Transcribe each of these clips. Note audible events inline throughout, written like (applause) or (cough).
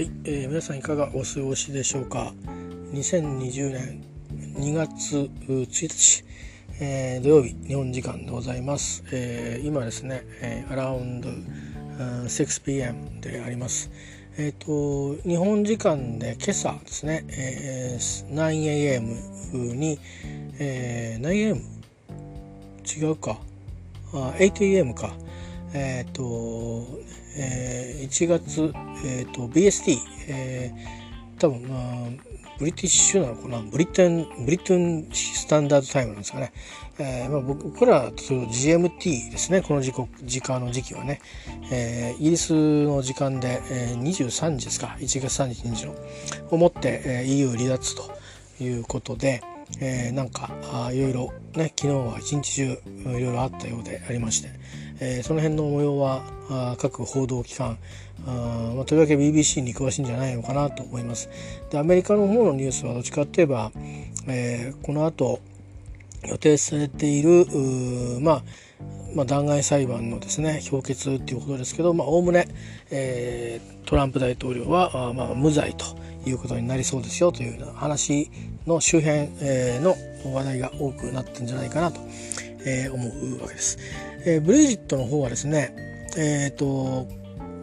はい、えー、皆さんいかがお過ごしでしょうか？2020年2月1日、えー、土曜日日本時間でございます、えー、今ですね、えー、アラウンド 6pm であります。えっ、ー、と日本時間で今朝ですね、えー、9am に、えー、9am 違うか。8am か。えっ、ー、と、えー、1月、えーと、BST、えー、多分まあブリティッシュなのかな？ブリテンブリテンスタンダードタイムなんですかね、えーまあ、僕らは GMT ですね。この時刻時間の時期はね、えー、イギリスの時間で、えー、23時ですか。1月32日の。をもって、えー、EU 離脱ということで、えー、なんかいろいろね昨日は一日中いろいろあったようでありまして、えー、その辺の模様はあ各報道機関あ、まあ、とりわけ BBC に詳しいんじゃないのかなと思います。でアメリカの方のニュースはどっちかといえば、えー、この後予定されているまあまあ、弾劾裁判のですね評決っていうことですけどおおむね、えー、トランプ大統領はあ、まあ、無罪ということになりそうですよというような話の周辺、えー、の話題が多くなってんじゃないかなと、えー、思うわけです。えー、ブリジットの方はですね、えっ、ー、と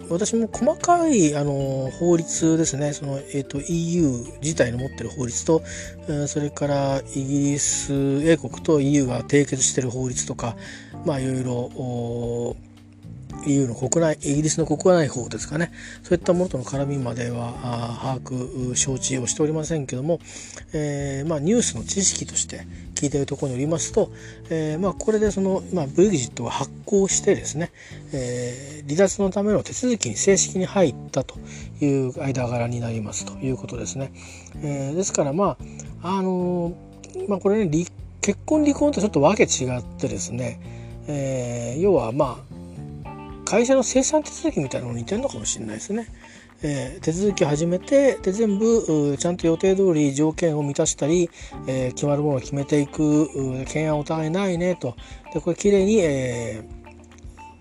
私も細かいあの法律ですねその、えーと、EU 自体の持ってる法律と、それからイギリス英国と EU が締結してる法律とかまあいろいろ EU の国内イギリスの国内法ですかねそういったものとの絡みまでは把握承知をしておりませんけども、えーまあ、ニュースの知識として聞いているところによりますと、えーまあ、これでその、まあ、ブレグジットが発行してですね、えー、離脱のための手続きに正式に入ったという間柄になりますということですね。えー、ですからまああの、まあ、これね結婚離婚とちょっとわけ違ってですね、えー、要はまあ会社の生産手続きみたいなのに似てるのかもしれないですね。えー、手続きを始めてで全部ちゃんと予定通り条件を満たしたり、えー、決まるものを決めていく懸案お互いないねとでこれきれいに、え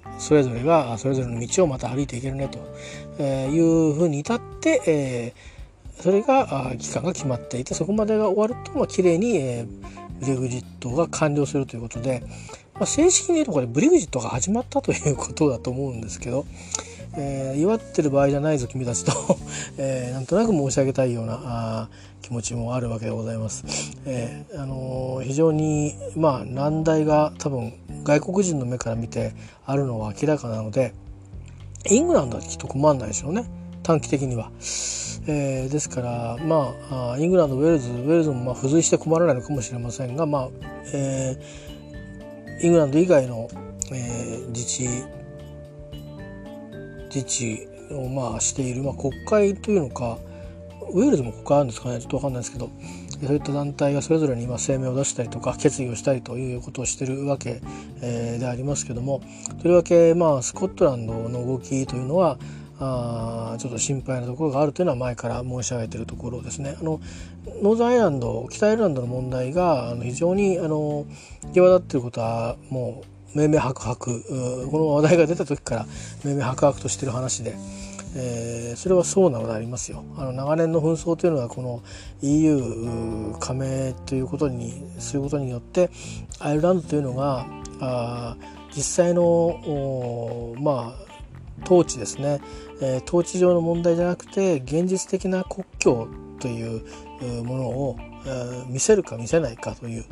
ー、それぞれがそれぞれの道をまた歩いていけるねと、えいうふうに至って、えそれが期間が決まっていてそこまでが終わると、まあ、きれいに、えブレグジットが完了するということで、まあ、正式に言うとこれブリグジットが始まったということだと思うんですけど、えー、祝ってる場合じゃないぞ君たちと (laughs) えー、なんとなく申し上げたいようなあ気持ちもあるわけでございます。えー、あの非常にまあ難題が多分外国人の目から見てあるのは明らかなのでイングランドはきっと困らないでしょうね短期的には。えー、ですからまあイングランドウェールズウェールズもまあ付随して困らないのかもしれませんがまあ、えーイングランド以外の、えー、自治自治をまあしている、まあ、国会というのかウェールズも国会あるんですかねちょっと分かんないですけどそういった団体がそれぞれに今声明を出したりとか決議をしたりということをしてるわけ、えー、でありますけどもとりわけまあスコットランドの動きというのはあちょっと心配なところがあるというのは前から申し上げているところですね。あのノーザンアイランド北アイルランドの問題があの非常にあの際立っていることはもう明々白々この話題が出た時から明々白々としている話で。えー、それはそうなのでありますよあの長年の紛争というのはこの EU 加盟ということにすることによってアイルランドというのがあ実際のまあ統治ですね、えー、統治上の問題じゃなくて現実的な国境というものを、見せるか見せないかという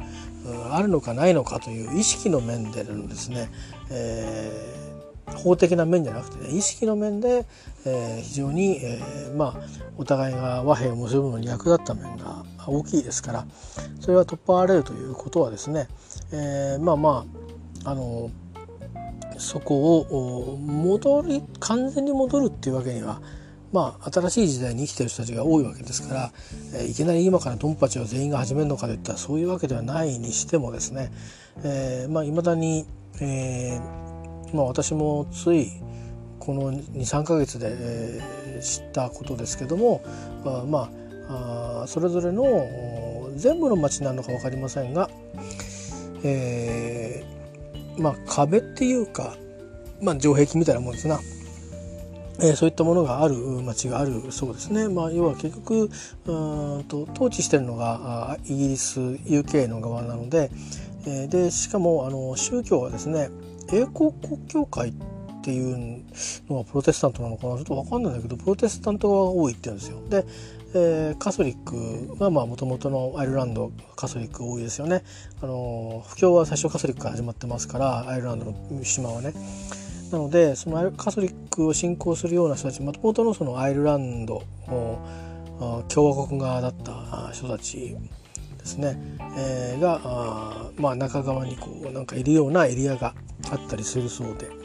あるのかないのかという意識の面でのですね、えー、法的な面じゃなくて、ね、意識の面で、えー、非常に、えー、まあお互いが和平を結ぶのに役立った面が大きいですからそれは突破られるということはですね、えー、まあまああのそこを戻り完全に戻るっていうわけにはまあ新しい時代に生きてる人たちが多いわけですから、えいきなり今からドンパチを全員が始めるのかといったらそういうわけではないにしてもですね、え、まあ未だに、え、まあ私もついこの23か月で、え、知ったことですけども、まあ、まあそれぞれの全部の町なのか分かりませんが、えー、まあ壁っていうか、まあ、城壁みたいなもんですなえー、そういったものがある町があるそうですね。まあ、要は結局うんと統治してるのがイギリス UK の側なので、えー、でしかもあの宗教はですね英国国教会っていうのはプロテスタントなのかな？ちょっと分かんないんだけどプロテスタントが多いって言うんですよ。で、えー、カソリックがもともとのアイルランドカソリック多いですよね。あの布教は最初カソリックから始まってますからアイルランドの島はね。なのでそのカソリックを信仰するような人たちもともとのそのアイルランド共和国側だった人たちですね、えー、があまあ中側にこうなんかいるようなエリアがあったりするそうで。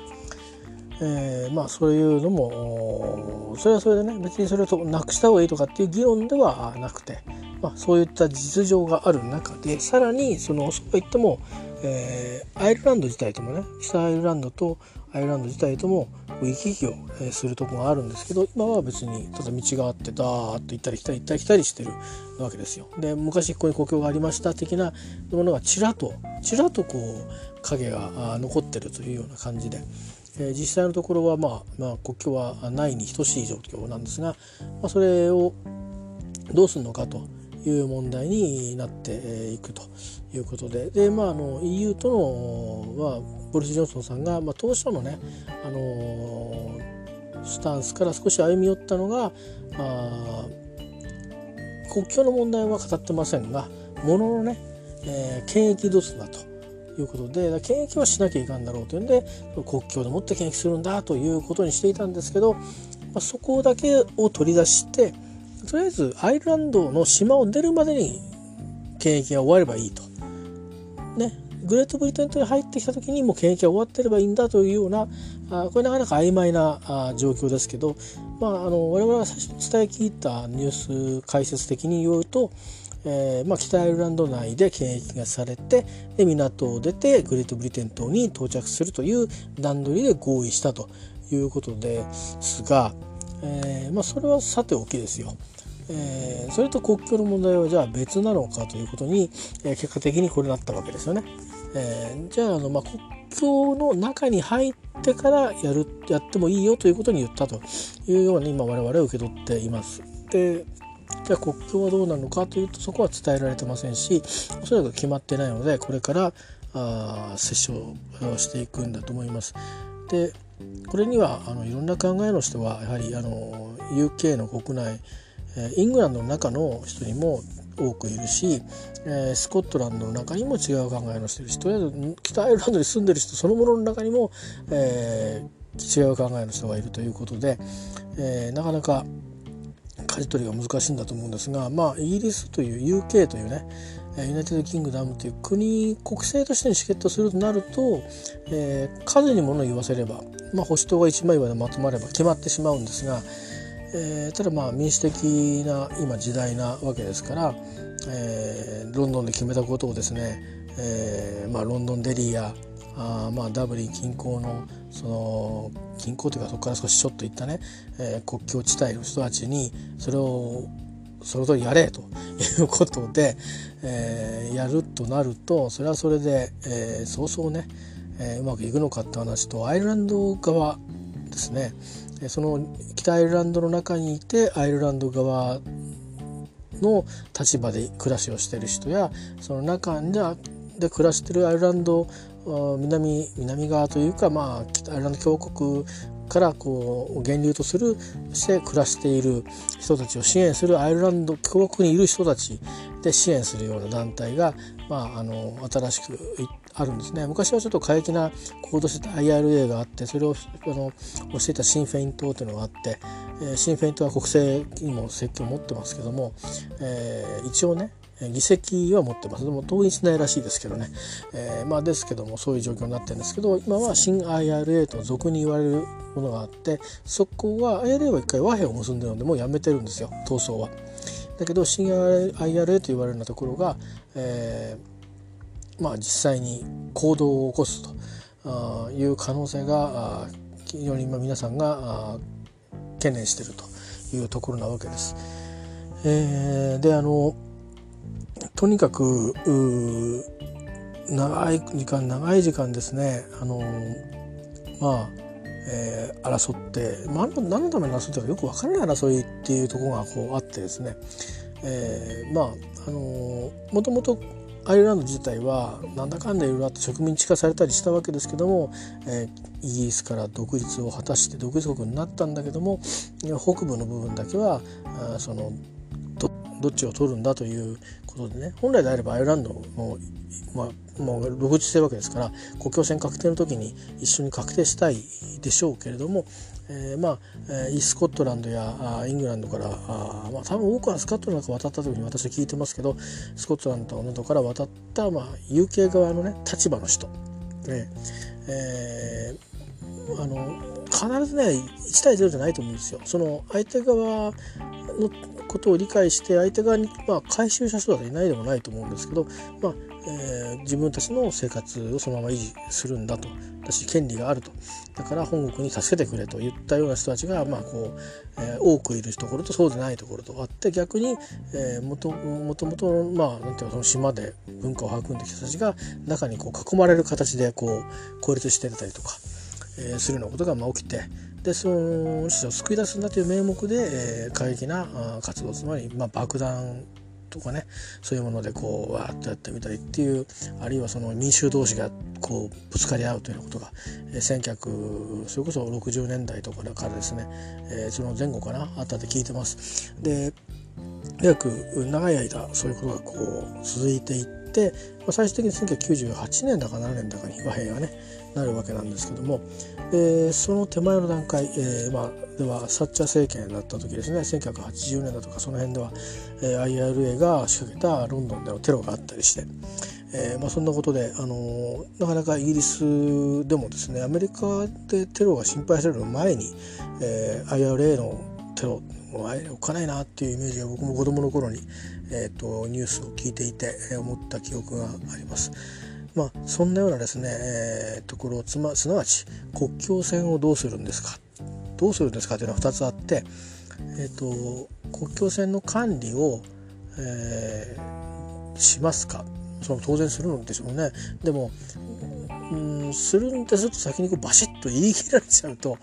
えー、まあそういうのもそれはそれでね別にそれをなくした方がいいとかっていう議論ではなくて、まあ、そういった実情がある中でさらにそのそうは言っても、えー、アイルランド自体ともね北アイルランドとアイルランド自体とも行き来をするとこがあるんですけど今は別にただ道があってダーッと行ったり来たり行ったり来たりしてるわけですよ。で昔ここに国境がありました的なものがちらとちらとこう影が残ってるというような感じで。え実際のところは、まあ、まあ国境はないに等しい状況なんですが、まあ、それをどうするのかという問題になっていくということで。で、まあ、あの EU とのはボリス・ジョンソンさんが、まあ、当初のね、あのスタンスから少し歩み寄ったのがあ国境の問題は語ってませんがもののね、えー、権益どつだと。いうことで検疫はしなきゃいかんだろうというんで国境でもって検疫するんだということにしていたんですけど、まあ、そこだけを取り出してとりあえずアイルランドの島を出るまでに検疫が終わればいいと。ね、グレートブリテン島に入ってきた時にもう検疫が終わってればいいんだというようなあこれなかなか曖昧なあ状況ですけど、まあ、あの我々が最初に伝え聞いたニュース解説的に言うとえーまあ、北アイルランド内で検疫がされてで港を出てグレートブリテン島に到着するという段取りで合意したということですが、えーまあ、それはさておきですよ。えー、それと国境の問題はじゃあ別なのかということに、えー、結果的にこれなったわけですよね。えー、じゃああの、まあ、国境の中に入ってからやるやってもいいよということに言ったというように今我々は受け取っています。でじゃあ国境はどうなのかというとそこは伝えられてませんしおそらく決まってないのでこれからあ接触をしていくんだと思います。でこれにはあのいろんな考えの人はやはりあの UK の国内イングランドの中の人にも多くいるし、えー、スコットランドの中にも違う考えの人いるしとりあえず北アイルランドに住んでる人そのものの中にも、えー、違う考えの人がいるということで、えー、なかなか舵取りが難しいんだと思うんですがまあイギリスという UK というねユナイテッド・キングダムという国国政として議決するとなると、えー、数にものを言わせれば、まあ、保守党が一枚岩でまとまれば決まってしまうんですが、えー、ただまあ民主的な今時代なわけですから、えー、ロンドンで決めたことをですね、えーまあ、ロンドンデリーやあまあダブリン近郊のその近郊というかそこから少しちょっと行ったね、えー、国境地帯の人たちにそれをその通りやれということで、えー、やるとなるとそれはそれで、えー、そうそうね、えー、うまくいくのかって話とアイルランド側ですね。その北アイルランドの中にいてアイルランド側の立場で暮らしをしてる人やその中で暮らしてるアイルランド南南側というか、まあ、北アイルランド共和国からこう源流とするして暮らしている人たちを支援するアイルランド共和国にいる人たちで支援するような団体が、まあ、あの新しくあるんですね。昔はちょっと過激な行動してた IRA があってそれをあの教えたシン・フェイン党というのがあって、えー、シン・フェイン党は国政にも責任を持ってますけども、えー、一応ね議席は持ってますでも統一しないらしいですけどね、えー、まあですけどもそういう状況になってるんですけど今は新 IRA と俗に言われるものがあってそこは IRA は一回和平を結んでるのでもうやめてるんですよ闘争は。だけど新 IRA と言われるようなところが、えー、まあ実際に行動を起こすという可能性が非常に今皆さんが懸念してるというところなわけです。えー、であのとにかく長い時間長い時間ですねあのまあ、えー、争って何の何のために争ってかよく分からない争いっていうところがこうあってですね、えー、まああの、もともとアイルランド自体はなんだかんだいろいろあって植民地化されたりしたわけですけども、えー、イギリスから独立を果たして独立国になったんだけども北部の部分だけはあそのどっちを取るんだということでね本来であればアイルランドの、まあ、もう独立してるわけですから国境線確定の時に一緒に確定したいでしょうけれども、えー、まあ、え、スコットランドやイングランドからあ、まあ、多分多くはスコットランドから渡った時に私は聞いてますけどスコットランドなどから渡った、まあ、UK 側のね立場の人、ねえー、あの必ずね1対0じゃないと思うんですよ。その相手側のことを理解して相手側に、まあ、回収した人はいないでもないと思うんですけど、まあえー、自分たちの生活をそのまま維持するんだと私権利があるとだから本国に助けてくれといったような人たちが、まあこうえー、多くいるところとそうでないところとあって逆に、えー、もともともと、まあ、なんていうかその島で文化を育んできた人たちが中にこう囲まれる形でこう孤立してたりとか。えー、するようなことがまあ起きてでその人を救い出すんだという名目で、えー、過激な活動つまり、まあ、爆弾とかねそういうものでこうわーっとやってみたりっていうあるいはその民衆同士がこうぶつかり合うというようなことが、えー、1900それこそ60年代とかからですね、えー、その前後かなあったって聞いてます。で約長い間そういうことがこう続いていって、まあ、最終的に1998年だか7年だかに和平がねなるわけなんですけども、えー、その手前の段階、えーまあ、ではサッチャー政権だった時ですね1980年だとかその辺では、えー、IRA が仕掛けたロンドンでのテロがあったりして、えーまあ、そんなことで、あのー、なかなかイギリスでもですねアメリカでテロが心配される前に、えー、IRA のテロもうおかないなっていうイメージが僕も子供の頃に、えーと、ニュースを聞いていて思った記憶があります。まあ、そんなようなですね、えー、ところつま、すなわち国境線をどうするんですか？どうするんですかというのは2つあって、えーと、国境線の管理を、えー、しますか？その当然するんでしょうねでもうんするんですと先にこうバシッと言い切られちゃうと、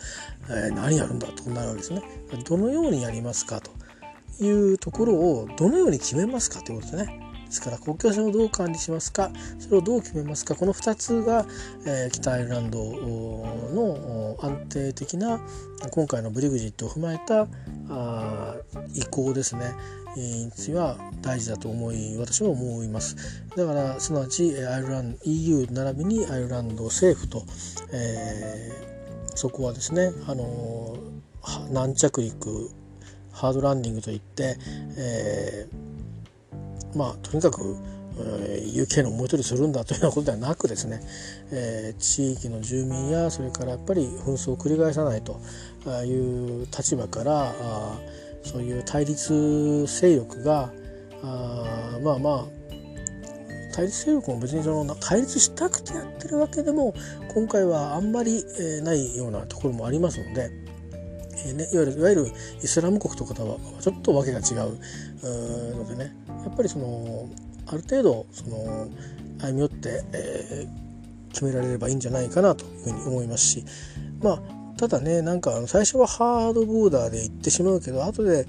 えー、何やるんだとなるわけですね。どのようにやりますかというところをどのように決めますかということですね。ですから国境線をどう管理しますかそれをどう決めますかこの2つが、えー、北アイルランドの安定的な今回のブリグジットを踏まえたあ意向ですね。については大事だと思い私は思います。だからすなわちアイルランド EU 並びにアイルランド政府と、えー、そこはですねあの軟着陸ハードランディングといって、えーまあとにかく、えー、UK の思い通りするんだというようなことではなくですね、えー、地域の住民やそれからやっぱり紛争を繰り返さないという立場からあそういう対立勢力があまあまあ対立勢力も別にその対立したくてやってるわけでも今回はあんまり、えー、ないようなところもありますので、えーね、いわゆるいわゆるイスラム国とかとはちょっとわけが違うのでねやっぱりそのある程度その歩み寄って、えー、決められればいいんじゃないかなというふうに思いますしまあただねなんか最初はハードボーダーで行ってしまうけど後で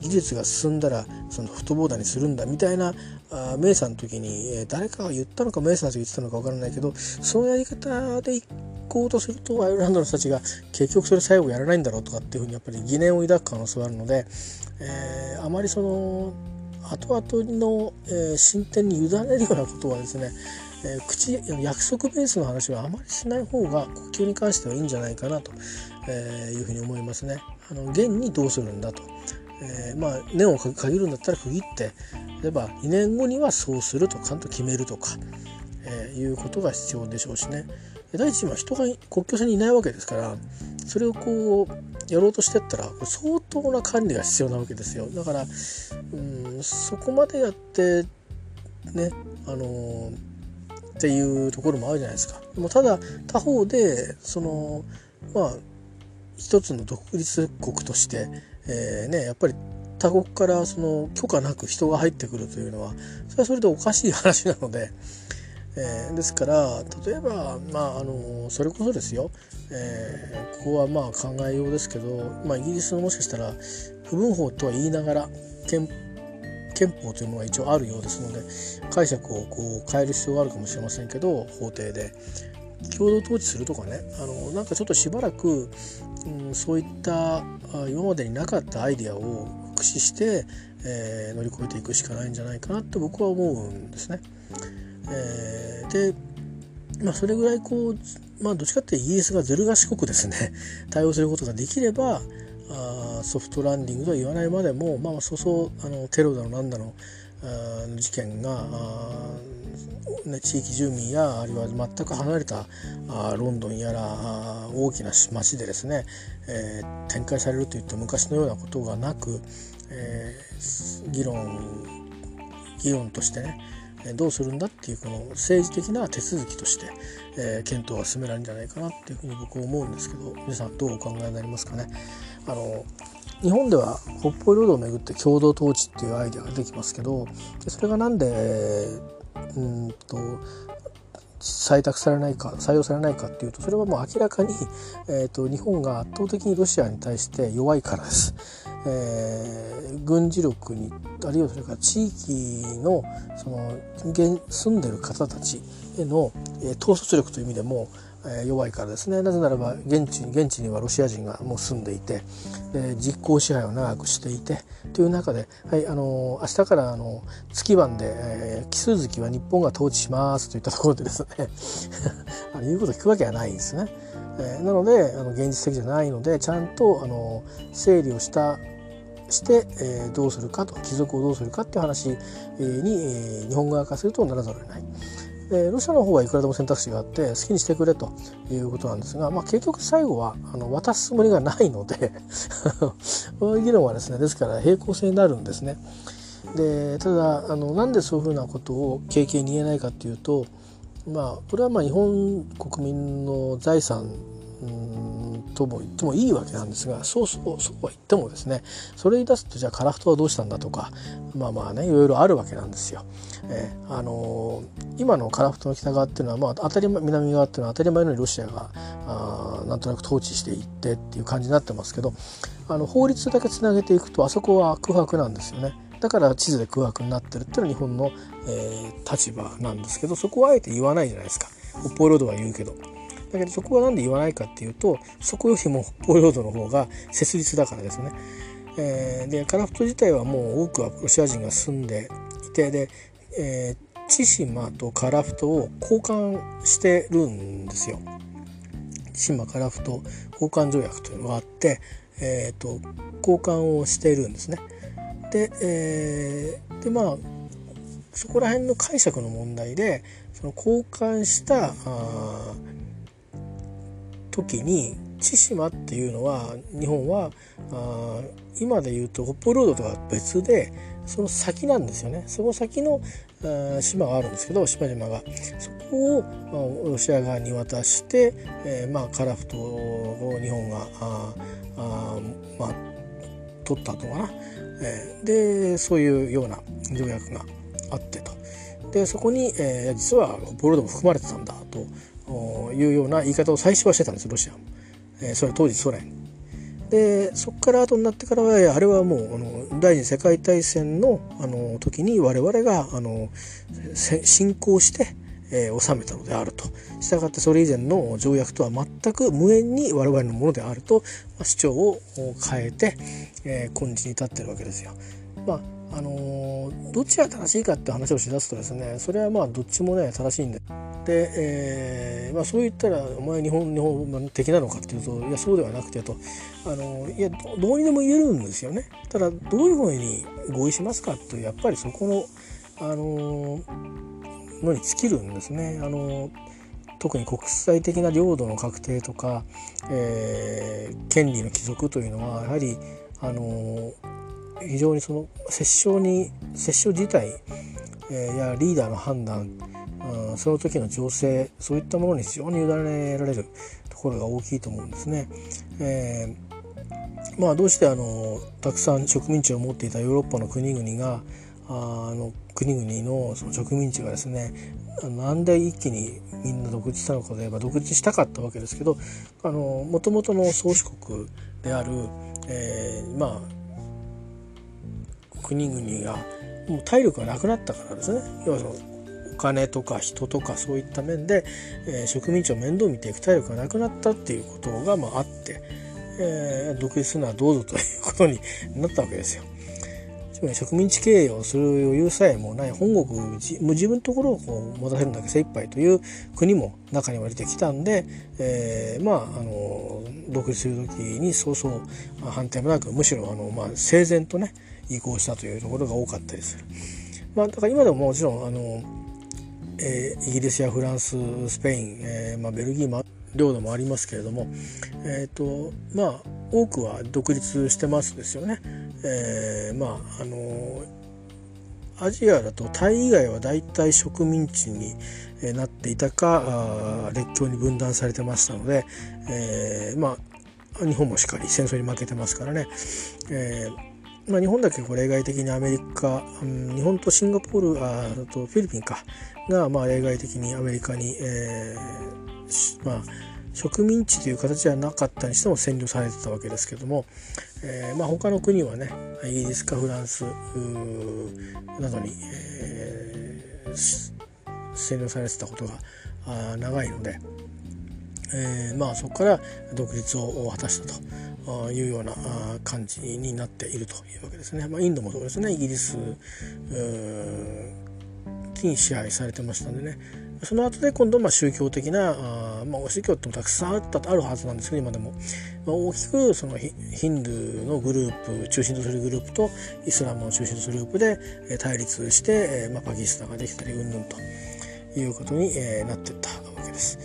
技術が進んだらそのフットボーダーにするんだみたいなあメイさんの時に、えー、誰かが言ったのかメイさんが言ってたのか分からないけどそのやり方で行こうとするとアイルランドの人たちが結局それ最後やらないんだろうとかっていうふうにやっぱり疑念を抱く可能性はあるので、えー、あまりその後々の、えー、進展に委ねるようなことはですね、えー、口約束ベースの話はあまりしない方が呼吸に関してはいいんじゃないかなと、えいうふうに思いますね。あの現にどうするんだと。えー、まあ年を限るんだったら区切って例えば2年後にはそうするとちゃんと決めるとか、えー、いうことが必要でしょうしね第一は人が国境線にいないわけですからそれをこうやろうとしてったら相当な管理が必要なわけですよだからうんそこまでやってねあのー、っていうところもあるじゃないですか。でもただ他方でそのまあ一つの独立国として、えー、ねやっぱり他国からその許可なく人が入ってくるというのはそれはそれでおかしい話なので、えー、ですから例えば、まあ、あのそれこそですよ、えー、ここはまあ考えようですけど、まあ、イギリスのもしかしたら不分法とは言いながら憲憲法というのが一応あるようですので解釈をこう変える必要があるかもしれませんけど法廷で。共同統治するとかね。あのなんかちょっとしばらく、うん、そういった今までになかったアイデアを駆使して、えー、乗り越えていくしかないんじゃないかなって僕は思うんですね。えー、でまあそれぐらいこうまあどっちかってイギリスがずる賢くですね (laughs) 対応することができればあソフトランディングとは言わないまでもまあそうそうあのテロだのなんだの事件が、地域住民やあるいは全く離れたロンドンやら大きな町でですね、えー、展開されるといった昔のようなことがなく、えー、議論議論としてねどうするんだっていうこの政治的な手続きとして、えー、検討が進められるんじゃないかなっていうふうに僕は思うんですけど皆さんどうお考えになりますかね。あの日本では北方領土をめぐって共同統治っていうアイデアが出てきますけどそれがなんでうんと採択されないか採用されないかっていうとそれはもう明らかに、えーと、日本が圧倒的にロシアに対して弱いからです。えー、軍事力にあるいはそれから地域のその住んでる方たちへの、えー、統率力という意味でも弱いからですねなぜならば現地現地にはロシア人がもう住んでいてで実効支配を長くしていてという中で、はい、あの明日からあの月番で、えー、奇数月は日本が統治しますといったところでですね (laughs) あの言うこと聞くわけはないんですね。えー、なのであの現実的じゃないのでちゃんとあの整理をしたして、えー、どうするかと貴族をどうするかっていう話に、えー、日本側からするとならざるを得ない。でロシアの方はいくらでも選択肢があって好きにしてくれということなんですが、まあ、結局最後はあの渡すつもりがないので (laughs) この議論はですねですから平行線になるんですね。でただあのなんでそういうふうなことを経験に言えないかっていうとまあこれはまあ日本国民の財産とも言ってもいいわけなんですがそうそうそうは言ってもですねそれに出すとじゃあ樺太はどうしたんだとかまあまあねいろいろあるわけなんですよ。え、あのー、今の樺太の北側っていうのは、まあ、当たり前南側っていうのは当たり前のようにロシアがあなんとなく統治していってっていう感じになってますけどあの法律だけつなげていくとあそこは空白なんですよね。だから地図で空白になってるっていうのは日本の、えー、立場なんですけどそこはあえて言わないじゃないですか北方領土は言うけど。だけどそこは何で言わないかっていうとそこよりも北方領土の方が設立だからですね。えー、でカラフト自体はもう多くはロシア人が住んでいてで、えー、千島とカラフトを交換してるんですよ。千島カラフト交換条約というのがあって、えーと、交換をしているんですね。で,、えー、でまあそこら辺の解釈の問題でその交換した時に千島っていうのは日本はあ今で言うと北方領土とは別でその先なんですよねその先の島があるんですけど島々が。そこをロシア側に渡して、えー、まあカラフトを日本がああまあ取ったとかな、えー、でそういうような条約があってと。でそこに、えー、実は北方領土も含まれてたんだというような言い方を最初はしてたんですロシアも、えー、それ当時ソ連。でそこから後になってからはあれはもうあの第二次世界大戦のあの時に我々があの侵攻して、えー、収めたのであるとしたがってそれ以前の条約とは全く無縁に我々のものであると、まあ、主張を変えて、えー、今日に至ってるわけですよ。まああのどっちが正しいかって話をしだすとですねそれはまあどっちもね正しいんでで、えーまあ、そう言ったらお前日本日本的なのかっていうといやそうではなくてと。あのいやどうにでも言えるんですよね。ただどういうふうに合意しますかとやっぱりそこのあののに尽きるんですね。あの特に国際的な領土の確定とか、えー、権利の帰属というのはやはりあの非常にその折衝に折衝自体、えー、やリーダーの判断、うん、その時の情勢そういったものに非常に委ねられるところが大きいと思うんですね。えー、まあどうしてあのたくさん植民地を持っていたヨーロッパの国々があの国々のその植民地がですねなんで一気にみんな独立したのかといえば独立したかったわけですけどもともとの宗主国である、えー、まあ国々がもう体力がなくなったからですね要はそのお金とか人とかそういった面で、えー、植民地を面倒見ていく体力がなくなったっていうことが、まあ、あって、えー、独立するのはどうぞということになったわけですよ。つまり植民地経営をする余裕さえもない本国もう自分のところをこう持たせるだけ精一杯という国も中には出てきたんで、えー、まああの独立する時にそうそう反対もなくむしろあの、まあ、整然とね移行したというところが多かったりする。まあ、だから今でももちろんあの、えー、イギリスやフランススペイン、えーまあ、ベルギーも領土もありますけれども、えーとまあ、多くは独立してますですよね。えー、まああのアジアだとタイ以外は大体植民地になっていたか列強に分断されてましたので、えー、まあ日本もしっかり戦争に負けてますからね、えーまあ、日本だけこう例外的にアメリカ、うん、日本とシンガポールあとフィリピンか。が、まあ、例外的にアメリカに、えー、まあ植民地という形ではなかったにしても占領されてたわけですけども、えーまあ、他の国はねイギリスかフランスなどに、えー、占領されてたことが長いので、えーまあ、そこから独立を果たしたと。いうような感じになっているというわけですね。まあ、インドもそうですねイギリスに支配されてましたんでねその後で今度まあ宗教的なあ、まあ、宗教ってもたくさんあったあるはずなんですけど今でも、まあ、大きくそのヒンドゥーのグループ中心とするグループとイスラムを中心とするグループで対立して、まあ、パキスタンができたりうんぬんということに、なってったわけです。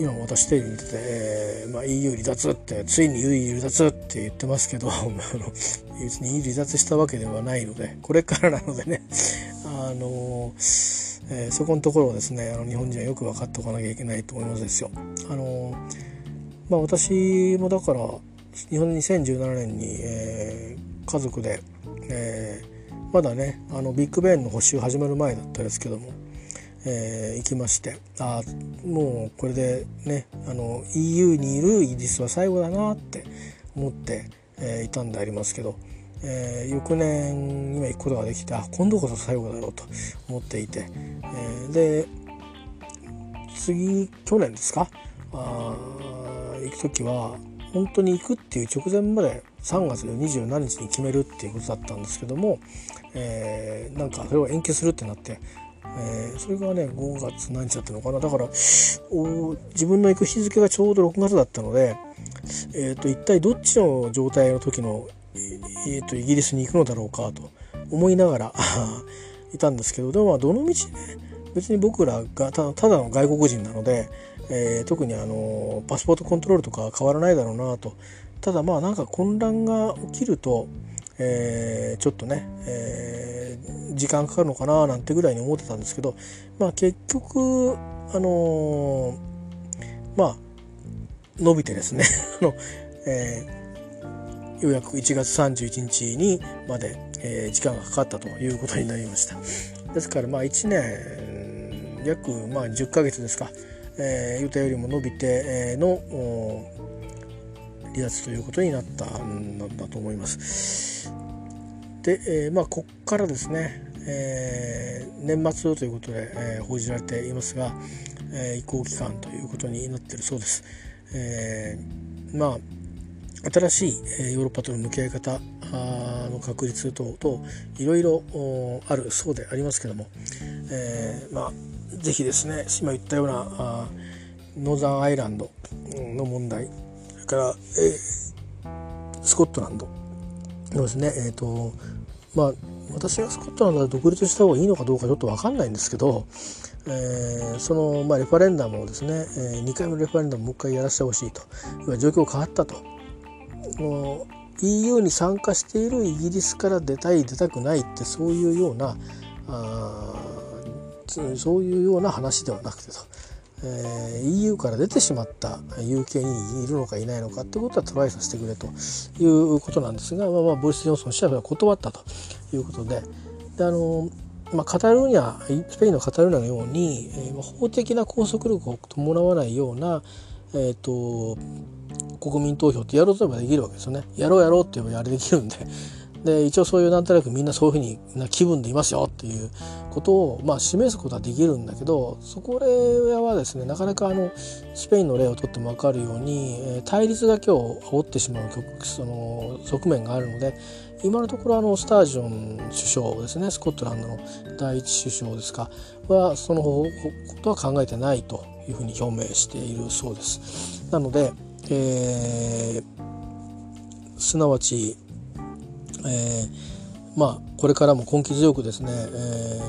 今私テレビ見てて、えーまあ、EU 離脱ってついに EU 離脱って言ってますけど (laughs) 別に離脱したわけではないのでこれからなのでね (laughs) あのーえー、そこのところをですねあの日本人はよく分かっておかなきゃいけないと思いますですよ。あのまあ、私もだから日本2017年に、えー、家族で、えー、まだねあのビッグベンの補修始まる前だったですけども、えー、行きましてあもうこれでねあの EU にいるイギリスは最後だなって思って、えー、いたんでありますけど。えー、翌年今行くことができてあ今度こそ最後だろうと思っていて、えー、で次去年ですか？あ行く時は本当に行くっていう直前まで3月の27日に決めるっていうことだったんですけども、えー、なんかそれを延期するってなって、えー、それがね5月何日だったのかな。だからお自分の行く日付がちょうど6月だったので、えーと、一体どっちの状態の時のえーと、イギリスに行くのだろうかと思いながら (laughs) いたんですけどでもまあどのみちね別に僕らがただの外国人なので、えー、特にあのパスポートコントロールとか変わらないだろうなと。ただまあなんか混乱が起きると、えー、ちょっとね、えー、時間かかるのかななんてぐらいに思ってたんですけどまあ結局あのまあ伸びてですね (laughs) あの、えーようやく1月31日にまで、えー、時間がかかったということになりました。ですからまあ1年約まあ10ヶ月ですか、えー、予定よりも伸びて、えー、の離脱ということになったんだと思います。で、えー、まあこっからですね、えー、年末ということで、えー、報じられていますが、えー、移行期間ということになっているそうです、えー、まあ新しいヨーロッパとの向き合い方の確立等々いろいろあるそうでありますけども、えー、まあ是非ですね今言ったようなあノーザンアイランドの問題から、えー、スコットランド。のですね。えっ、ー、とまあ私がスコットランドで独立した方がいいのかどうかちょっと分かんないんですけど、えー、その、まあ、レファレンダムをですね、えー、2回目のレファレンダムもう一回やらせてほしいと。状況変わったと。EU に参加しているイギリスから出たい出たくないってそういうようなあそういうような話ではなくてと、えー、EU から出てしまった UK にいるのかいないのかってことはトライさせてくれということなんですが、まあ、まあボリス・ジョンソン氏は断ったということでであのまあ、カタルーニャスペインのカタルーニャのように、えー、法的な拘束力を伴わないような、えーと、国民投票ってやろうと思えばできるわけですよね。やろうやろうって言えばやれできるんでで一応そういうなんとなくみんなそういうふうな気分でいますよっていうことを、まあ、示すことはできるんだけどそこらはですねなかなかあのスペインの例をとっても分かるように対立だけを煽ってしまうその側面があるので今のところあのスタージョン首相ですねスコットランドの第一首相ですかはそのことは考えてないというふうに表明しているそうです。なので、えー、すなわちえー、まあこれからも根気強くですね、え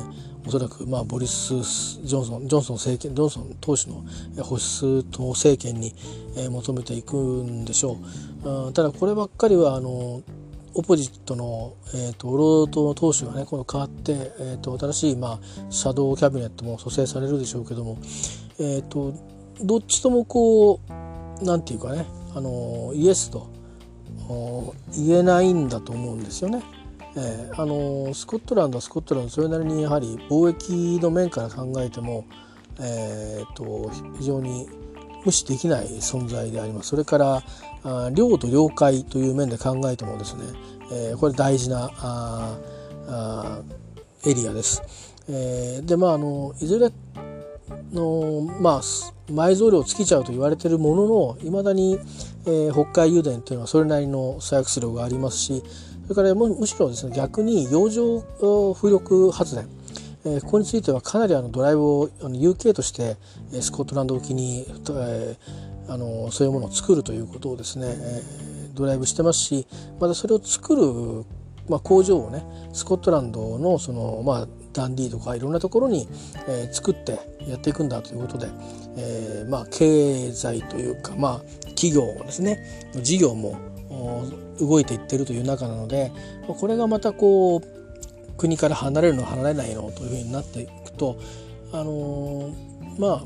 ー、おそらくまあボリス・ジョンソンジョンソン政権ジョンソン党首の保守党政権に、えー、求めていくんでしょう。うただこればっかりはあのオポジットの、えーと、労働党の党首がね今度変わって、えーと、新しい、まあ、シャドウキャビネットも蘇生されるでしょうけども、えーと、とどっちともこうなんていうかねあのイエスと言えないんだと思うんですよね。えー、あのスコットランドはスコットランドそれなりにやはり貿易の面から考えても、えーと、非常に無視できない存在でありますそれからあ領土領海という面で考えてもですね、えー、これ大事なああエリアです。えー、でまああのいずれのまあ埋蔵量尽きちゃうと言われてるもののいまだに、えー、北海油田っていうのはそれなりの採掘量がありますしそれからむしろですね逆に洋上風力発電えー、ここについてはかなりあのドライブをあの UK として、えー、スコットランド沖に、えー、あのそういうものを作るということをですね、えー、ドライブしてますしまたそれを作る、まあ、工場をねスコットランドのその、まあ、ダンディーとかいろんなところに、えー、作ってやっていくんだということで、えー、まあ経済というかまあ企業ですね事業も動いていってるという中なのでこれがまたこう国から離れるの離れないのというふうになっていくとあのー、まあ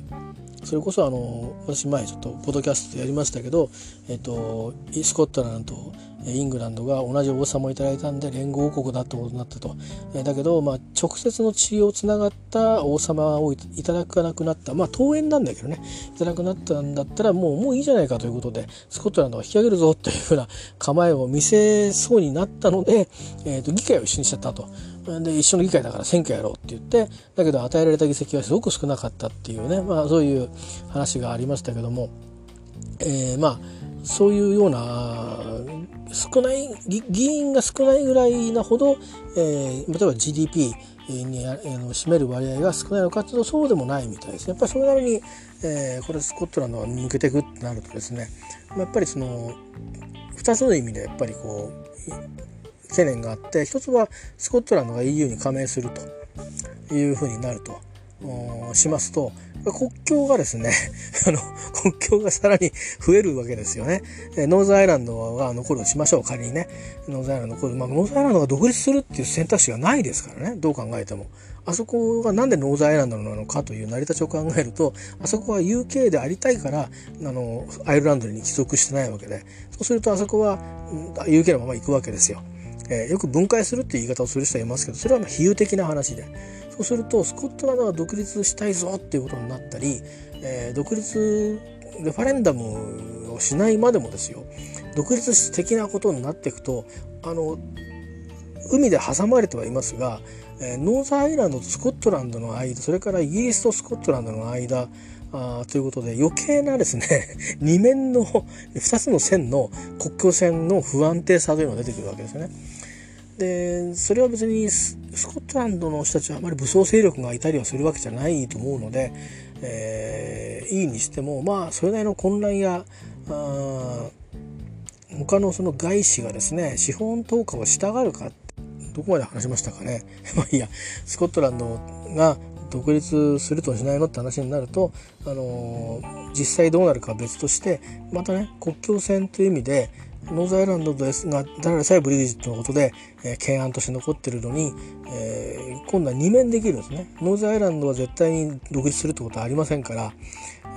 それこそあの私前ちょっとポッドキャストでやりましたけど、えっと、スコットランドとイングランドが同じ王様をいただいたんで連合王国だってことになったと。だけど、まあ、直接の血をつながった王様をいただかなくなった。まあ、登園なんだけどね。いただくなったんだったら、もう、もういいじゃないかということで、スコットランドは引き上げるぞというふうな構えを見せそうになったので、えっ、と、議会を一緒にしちゃったと。で、一緒の議会だから選挙やろうって言って、だけど与えられた議席はすごく少なかったっていうね、まあ、そういう話がありましたけども、えー、まあ、そういうような少ない議員が少ないぐらいなほど、えー、例えば GDP に、あの占める割合が少ないのかというとそうでもないみたいですね。やっぱりそれなりに、えー、これスコットランドが抜けていくってなるとですねやっぱりその2つの意味でやっぱりこう懸念があって一つはスコットランドが EU に加盟するというふうになるとしますと国境がですね (laughs) あの国境がさらに増えるわけですよね。ノーザンアイルランドが残るとしましょう仮にねノーザンアイルランド残る、まあ、ノーザンアイルランドが独立するっていう選択肢がないですからねどう考えても。あそこがなんでノーザンアイルランドなのかという成り立ちを考えるとあそこは UK でありたいからあのアイルランドに帰属してないわけでそうするとあそこは UK のまま行くわけですよ。えー、よく分解するっていう言い方をする人はいますけどそれはま比喩的な話でそうするとスコットランドは独立したいぞっていうことになったり、えー、独立レファレンダムをしないまでもですよ独立的なことになっていくとあの海で挟まれてはいますが、えー、ノーザアイランドとスコットランドの間それからイギリスとスコットランドの間あということで余計なですね2面の2つの線の国境線の不安定さというのが出てくるわけですよね。でそれは別にスコットランドの人たちはあまり武装勢力がいたりはするわけじゃないと思うので、えー、いいにしてもまあそれなりの混乱やあ他のその外資がですね資本投下をしたがるかどこまで話しましたかね。(laughs) まあいいやスコットランドが独立するとしないのって話になると、あのー、実際どうなるかは別としてまたね国境線という意味でノーザンアイルランドですがただでさえブレグジットのことで、えー、懸案として残ってるのに、えー、今度は2面できるんですね。ノーザンアイルランドは絶対に独立するってことはありませんから、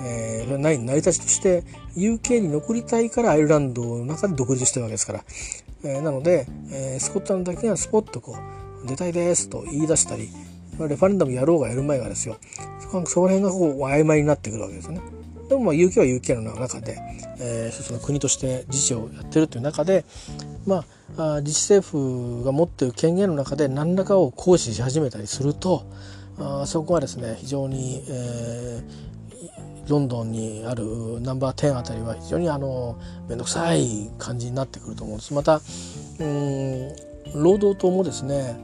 えー、ない成り立ちとして UK に残りたいからアイルランドの中で独立してるわけですから。えー、なので、えー、スコットランドだけがスポッとこう出たいですと言い出したりレファレンダムやろうがやる前がですよその辺がこう曖昧になってくるわけですよね。でもまあ UK は UK の中で、えー、一つの国として自治をやってるという中で、まあ、自治政府が持っている権限の中で何らかを行使し始めたりするとあそこはですね非常に、えー、ロンドンにあるナンバー10あたりは非常にあの面倒くさい感じになってくると思うんです。またうん労働党もですね、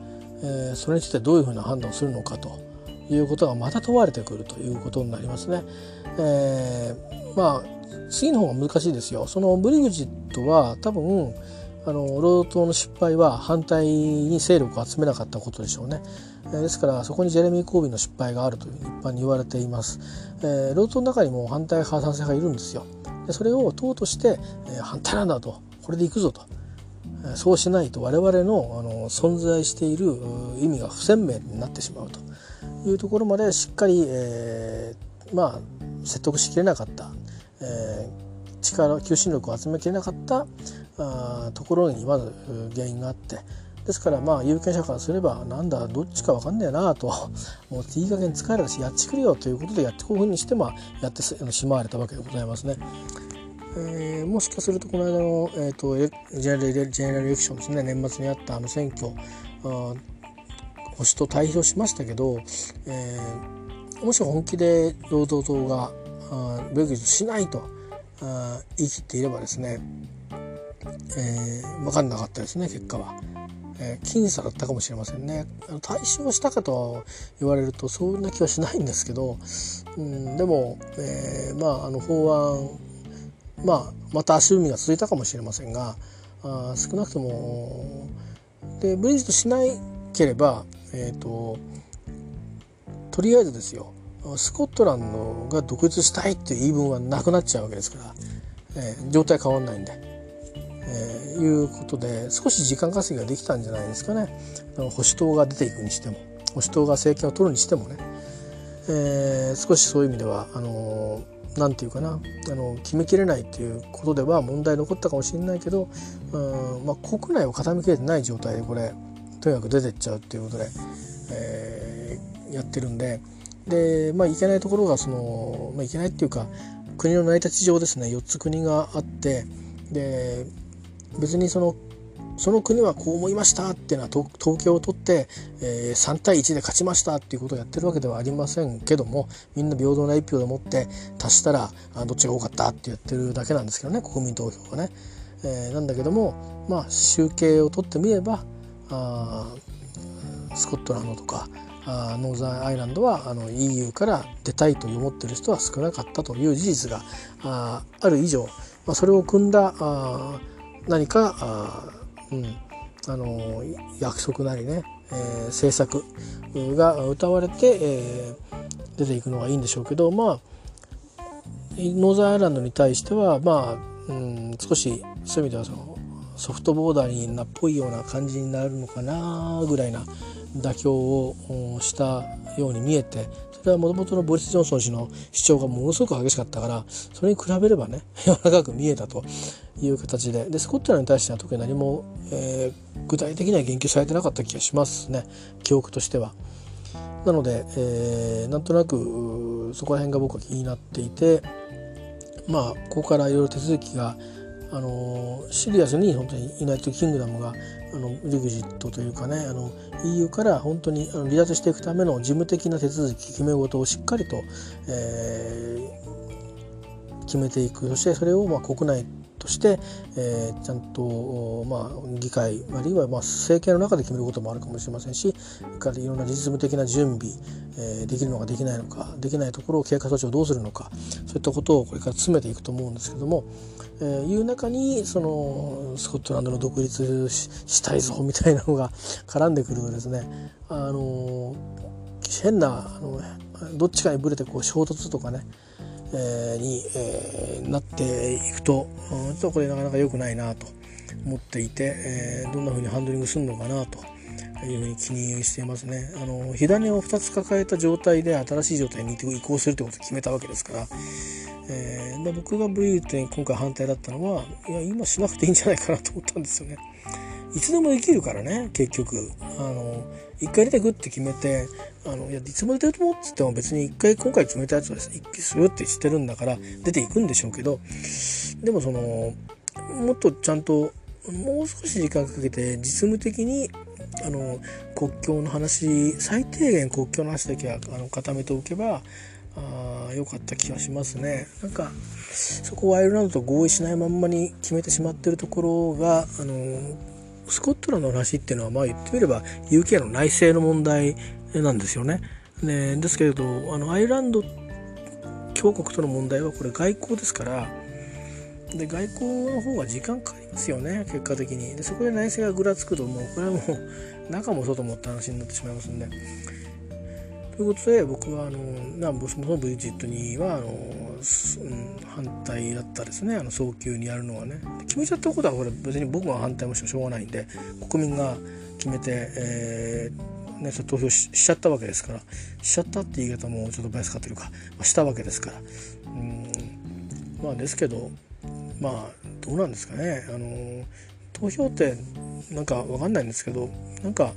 えー、それについてどういうふうな判断をするのかということがまた問われてくるということになりますね。えー、まあ次の方が難しいですよ。そのブリグジットは多分あの労働党の失敗は反対に勢力を集めなかったことでしょうね。えー、ですからそこにジェレミー・コービンの失敗があるといううに一般に言われています。えー、労働党の中にも反対派賛成派がいるんですよ。でそれを党として、えー、反対なんだとこれでいくぞと。そうしないと我々のあの存在している意味が不鮮明になってしまうというところまでしっかり、えー、まあ説得しきれなかった、えー、力求心力を集めきれなかったあところにまず原因があって。ですからまあ有権者からすればなんだどっちか分かんねえなと。(laughs) もういい加減使えるしやってくれよということでやってこういうふうにしてまあやってしまわれたわけでございますね。えー、もしかするとこの間の、えーと、ジェネラルジェネラルエレクションですね。年末にあったあの選挙。保守党対比をしましたけど、えー、もし本気で労働党がブレグジットしないとあ言い切っていればですね、えー、分かんなかったですね結果は。えー、僅差だったかもしれませんね対象したかと言われるとそんな気はしないんですけど、うん、でも、えー、まああの法案まあまた足踏みが続いたかもしれませんがあ少なくともでブリジットしないければえっ、ー、ととりあえずですよスコットランドが独立したいっていう言い分はなくなっちゃうわけですから、えー、状態変わんないんで、えー、いうことで少し時間稼ぎができたんじゃないですかね。保守党が出ていくにしても保守党が政権を取るにしてもね、えー、少しそういう意味ではあの何て言うかなあの決めきれないっていうことでは問題残ったかもしれないけど、うんまあ、国内を傾けてない状態でこれとにかく出てっちゃうっていうことで、えー、やってるんでで、まあ、いけないところがその、まあ、いけないっていうか国の成り立ち上ですね4つ国があってで別にそのその国はこう思いましたっていうのは統計を取って、えー、3対1で勝ちましたっていうことをやってるわけではありませんけどもみんな平等な1票でもって足したらあどっちが多かったってやってるだけなんですけどね国民投票はね。えー、なんだけどもまあ集計を取ってみればあスコットランドとかあノーザンアイランドはあの EU から出たいと思ってる人は少なかったという事実があある以上、まあ、それを組んだあ何かあ、うん、あの約束なりね、えー、政策が歌われて、えー、出ていくのがいいんでしょうけどまあノーザンアイランドに対してはまあ、うん、少しそういう意味ではそのソフトボーダーになっぽいような感じになるのかなぐらいな妥協をしたように見えてそれはもともとのボリス・ジョンソン氏の主張がものすごく激しかったからそれに比べればね柔らかく見えたという形ででスコットランドに対しては特に何も、えー、具体的には言及されてなかった気がしますね記憶としては。なので、えー、なんとなくそこら辺が僕は気になっていてまあここからいろいろ手続きがあのシリアスに本当にユナイテッドキングダムがあのリグジットというかねあの EU から本当にあの離脱していくための事務的な手続き決め事をしっかりと、えー、決めていく。そしてそれをまあ国内として、えー、ちゃんと、まあ、議会あるいはまあ政権の中で決めることもあるかもしれませんしからいろんな実務的な準備、えー、できるのかできないのかできないところを経過措置をどうするのかそういったことをこれから詰めていくと思うんですけども、えー、いう中にそのスコットランドの独立したいぞみたいなのが絡んでくるとですねあの変なあのどっちかにぶれてこう衝突とかねえー、に、えー、なっていくとうんちょっとこれなかなか良くないなと思っていて、えー、どんな風にハンドリングするのかなというふうに気にしていますね。あの火種を2つ抱えた状態で新しい状態に移行するということを決めたわけですから、えー、で僕がブリューテに今回反対だったのはいや今しなくていいんじゃないかなと思ったんですよね。いつでもできるからね結局あの一回出てくって決めてあのいやいつも出てると思ってっても別に一回今回決めたやつは一気するってしてるんだから出ていくんでしょうけどでもそのもっとちゃんともう少し時間かけて実務的にあの国境の話最低限国境の話だけはあの固めておけば良かった気がしますね。なんかそこワイルランドと合意しないまんまに決めてしまってるところがあのスコットランドの話っていうのはまあ言ってみれば UK の内政の問題なんですよね。ねですけれどあのアイルランド強国との問題はこれ外交ですからで外交の方が時間かかりますよね結果的にでそこで内政がぐらつくともうこれはもう中も外もって話になってしまいますんで。ということで僕はあのなそもそもブリジットにはあの、うん、反対だったですね。あの早急にやるのはね。決めちゃったことはこれ別に僕が反対もしてもしょうがないんで国民が決めて、えーね、投票しちゃったわけですから。しちゃったって言い方もちょっとバイスかっていうか、まあ、したわけですから。うんまあですけどまあどうなんですかね。あの投票ってなんか分かんないんですけどなんか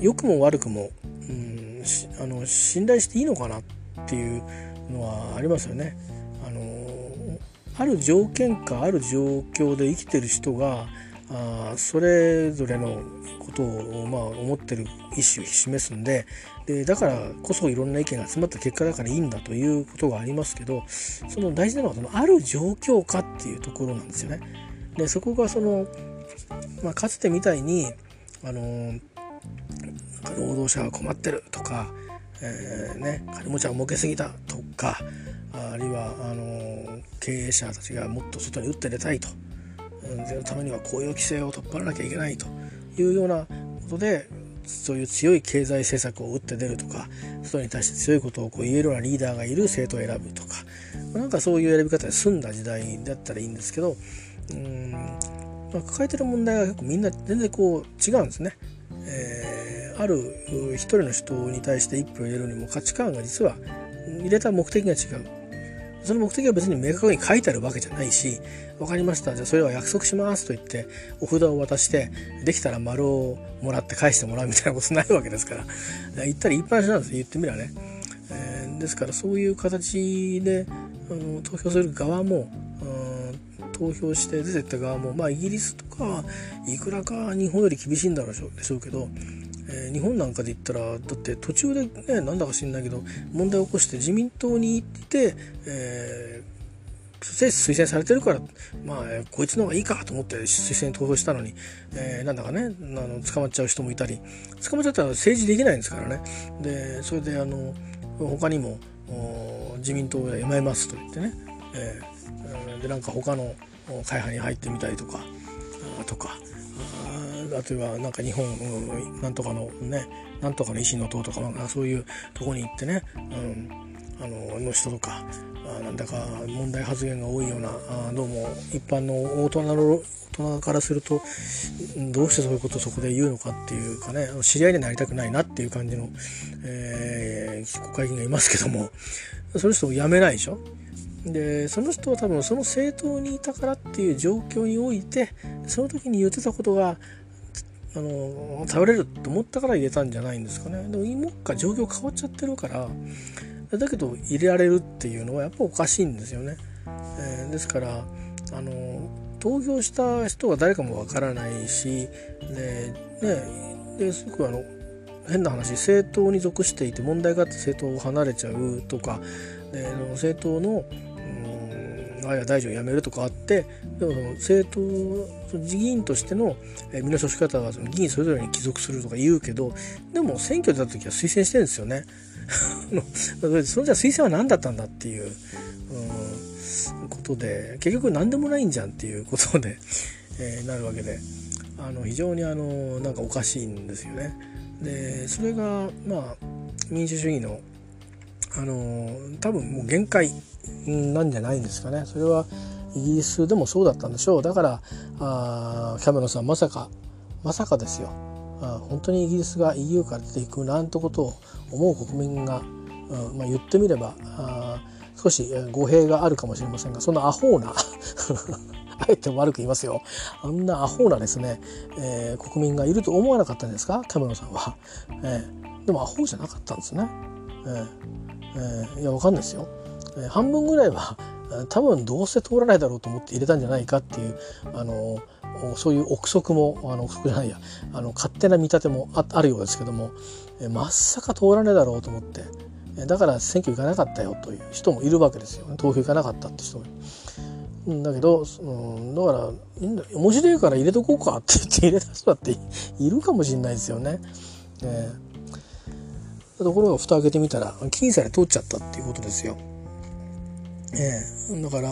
良くも悪くも、うん、あの信頼していいのかなっていうのはありますよね。あのある条件かある状況で生きてる人があそれぞれのことを、まあ、思ってる意思を示すんででだからこそいろんな意見が集まった結果だからいいんだということがありますけどその大事なのはそのある状況かっていうところなんですよね。でそこがその、まあ、かつてみたいにあの労働者が困ってるとか、えー、ね、金持ちは儲けすぎたとかあるいはあの経営者たちがもっと外に打って出たいと、うん、そのためにはこういう規制を取っ払わなきゃいけないというようなことでそういう強い経済政策を打って出るとか外に対して強いことをこう言えるようなリーダーがいる政党を選ぶとかなんかそういう選び方で済んだ時代だったらいいんですけどうん、ま、抱えてる問題が結構みんな全然こう違うんですね。えー、ある一人の人に対して一票入れるにも価値観が実は入れた目的が違う。その目的は別に明確に書いてあるわけじゃないし、分かりました。じゃあそれは約束しますと言って、お札を渡して、できたら丸をもらって返してもらうみたいなことないわけですから。言ったら言いっぱなしなんです言ってみればね。えー、ですからそういう形であの投票する側も、投票して出てった側も、まあイギリスとかいくらか日本より厳しいんだろうでしょうけど、えー、日本なんかで言ったらだって途中でねなんだか知んないけど問題を起こして自民党に行って、えー、推薦されてるからまあこいつの方がいいかと思って推薦投票したのに、えー、なんだかねあの捕まっちゃう人もいたり捕まっちゃったら政治できないんですからね。でそれであの他にも自民党へ辞めますと言ってね、えー、でなんか他の会派に入ってみたりとかとか。あとはなんか日本なんとかのねなんとかの維新の党とかそういうとこに行ってね、うん、あのの人とかあなんだか問題発言が多いようなあどうも一般の大人の大人からするとどうしてそういうことをそこで言うのかっていうかね知り合いになりたくないなっていう感じの、えー、国会議員がいますけどもその人も辞めないでしょ？でその人は多分その政党にいたからっていう状況においてその時に言ってたことがあの頼れると思ったから入れたんじゃないんですかね。でも今か状況変わっちゃってるからだけど入れられるっていうのはやっぱおかしいんですよね、えー、ですからあの投票した人が誰かもわからないしでねですごくあの変な話政党に属していて問題があって政党を離れちゃうとかで政党のあや大臣を辞めるとかあってでもその政党その議員としての身の処し方はその議員それぞれに帰属するとか言うけどでも選挙出た時は推薦してるんですよね。(laughs) それじゃ推薦は何だったんだっていう、うん、ことで結局何でもないんじゃんっていうことで、(laughs) えー、なるわけであの非常にあのなんかおかしいんですよね。でそれがまあ民主主義のあの多分もう限界なんじゃないんですかね。それはイギリスでもそうだったんでしょう。だからあキャメロンさんまさかまさかですよ。あ本当にイギリスが EU から出ていくなんてことを思う国民が、うんまあ、言ってみればあ少し語弊があるかもしれませんがそんなアホなア (laughs) えて悪く言いますよ。あんなアホなですね、えー、国民がいると思わなかったんですか？キャメロンさんは、えー、でもアホじゃなかったんですね、えーえー、いやわかんないですよ、半分ぐらいは (laughs) 多分どうせ通らないだろうと思って入れたんじゃないかっていうあのそういう憶測もあの憶測じゃないやあの勝手な見立てもあるようですけどもまさか通らないだろうと思ってだから選挙行かなかったよという人もいるわけですよね投票行かなかったって人も。だけど、うん、だからいいんだ面白いから入れとこうかって言って入れた人だっているかもしれないですよね。えー、ところが蓋開けてみたら僅差で通っちゃったっていうことですよ。えー、だから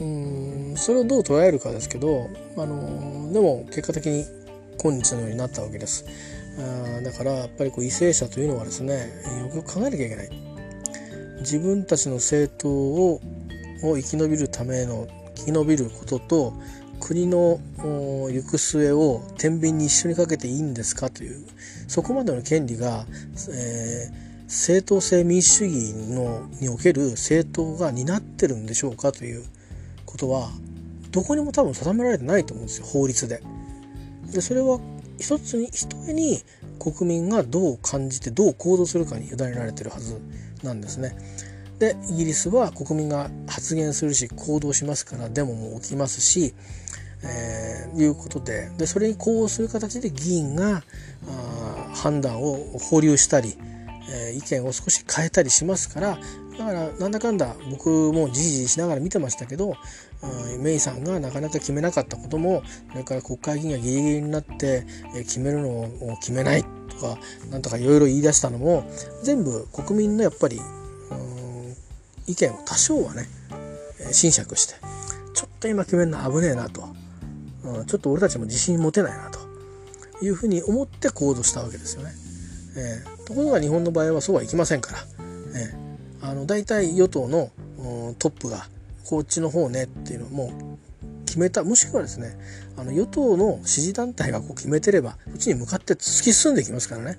うんそれをどう捉えるかですけど、あのでも結果的に今日のようになったわけです。あだからやっぱりこう為政者というのはですねよくよく考えなきゃいけない。自分たちの政党をを生き延びるための生き延びることと国の行く末を天秤に一緒にかけていいんですかというそこまでの権利が、えー、正当性民主主義のにおける政党が担ってるんでしょうかということはどこにも多分定められてないと思うんですよ法律で。でそれは一つに一重に国民がどう感じてどう行動するかに委ねられてるはずなんですね。でイギリスは国民が発言するし行動しますからデモも起きますし、えー、いうことででそれに呼応する形で議員があ判断を保留したり、意見を少し変えたりしますからだからなんだかんだ僕もじじじしながら見てましたけど、うん、メイさんがなかなか決めなかったこともそれから国会議員がギリギリになって決めるのを決めないとかなんとかいろいろ言い出したのも全部国民のやっぱり、うん、意見を多少はね斟酌してちょっと今決めるの危ねえなと、うん、ちょっと俺たちも自信持てないなというふうに思って行動したわけですよね。え、ところが日本の場合はそうはいきませんから。えーあの大体与党のトップがこっちの方ねっていうのも決めたもしくはですねあの与党の支持団体がこう決めてればこっちに向かって突き進んでいきますからね。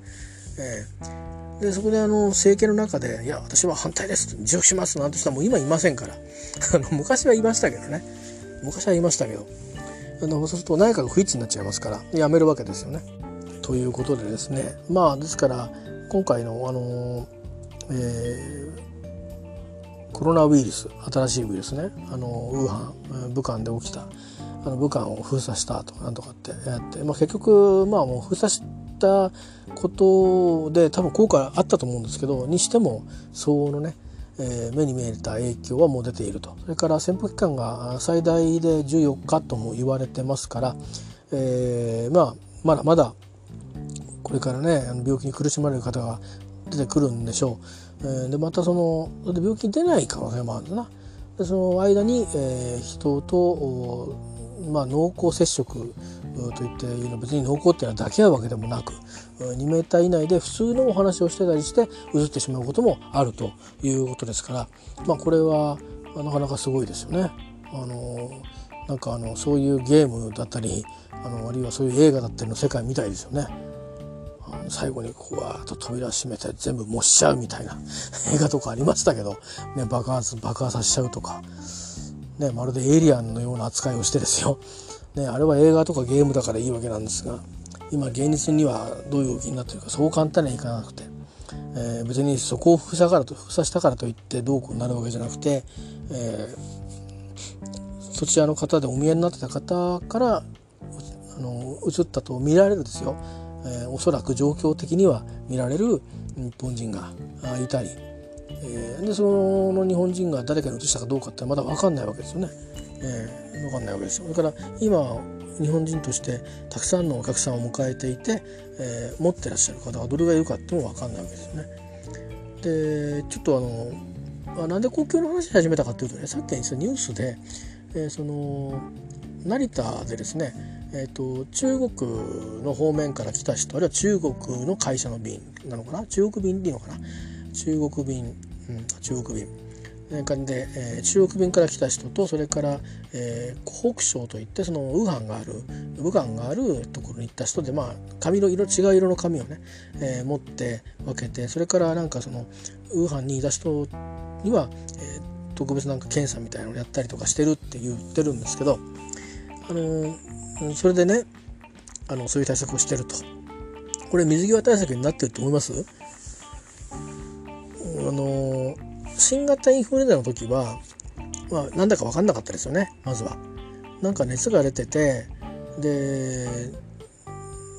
えー、でそこであの政権の中で「いや私は反対です」辞職しますなんて人はもう今いませんから。(laughs) あの昔はいましたけどね。昔はいましたけど。あのそうすると内閣不一致になっちゃいますから辞めるわけですよね。ということでですね。まあですから今回のあのえーコロナウイルス新しいウイルスね。あのウーハン武漢で起きた。あの武漢を封鎖したとかなんとかってやって、まあ、結局まあもう封鎖したことで多分効果あったと思うんですけどにしても相応のね、えー、目に見えた影響はもう出ていると。それから潜伏期間が最大で14日とも言われてますから、えー、まあまだまだこれからねあの病気に苦しまれる方が出てくるんでしょう。えでまたその病気に出ない可能性もあるんだなでその間に、えー、人と、まあ、濃厚接触といっていうのは別に濃厚っていうのは抱き合うわけでもなく2メーター以内で普通のお話をしてたりして移ってしまうこともあるということですから、まあ、これはなかなかすごいですよね。あのなんかあのそういうゲームだったりあのあるいはそういう映画だったりの世界みたいですよね。最後にこうわーっと扉閉めて全部模しちゃうみたいな (laughs) 映画とかありましたけど、ね、爆発爆破させちゃうとか、ね、まるでエイリアンのような扱いをしてですよ、ね、あれは映画とかゲームだからいいわけなんですが今現実にはどういう動きになってるかそう簡単にはいかなくて、えー、別にそこを封鎖からと封鎖したからといってどうこうなるわけじゃなくて、えー、そちらの方でお見えになってた方からあの映ったと見られるですよ。えー、おそらく状況的には見られる日本人がいたり、えー、でその日本人が誰かに移したかどうかってまだ分かんないわけですよね。えー、分かんないわけですよ。だから今日本人としてたくさんのお客さんを迎えていて、えー、持ってらっしゃる方がどれがいるかっても分かんないわけですよね。でちょっとあのなんで公共の話始めたかというとねさっきニュースで、えー、その成田でですねえーと、中国の方面から来た人あるいは中国の会社の便なのかな？中国便でいいのかな？中国便、うん、中国便。で、えー、中国便から来た人とそれから、えー、湖北省といってそのウーハンがある武漢があるところに行った人で、まあ、紙の色違う色の紙をね、えー、持って分けてそれからなんかそのウーハンにいた人には、えー、特別なんか検査みたいなのをやったりとかしてるって言ってるんですけどあのそれでねあのそういう対策をしてるとこれ水際対策になってると思います？あの新型インフルエンザの時は、まあ、なんだか分かんなかったですよねまずは。なんか熱が出ててで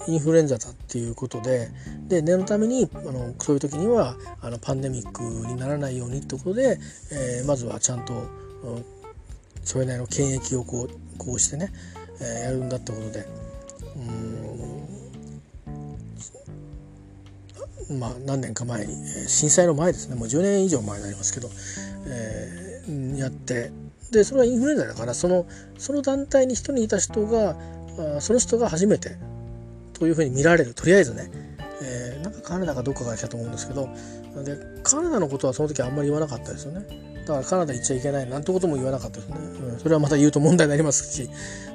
インフルエンザだっていうことでで念のためにあのそういう時にはあのパンデミックにならないようにってことで、えー、まずはちゃんと、うん、それなりの検疫をこうこうしてね、えー、やるんだってことで。うん。まあ何年か前に震災の前ですね。もう10年以上前になりますけど、えー、やって。でそれはインフルエンザだからそのその団体に一人いた人があその人が初めてというふうに見られる。とりあえずね、えー、なんかカナダかどっかが来たと思うんですけどでカナダのことはその時あんまり言わなかったですよね。だからカナダ行っちゃいけないなんてことも言わなかったですね、うん、それはまた言うと問題になりますし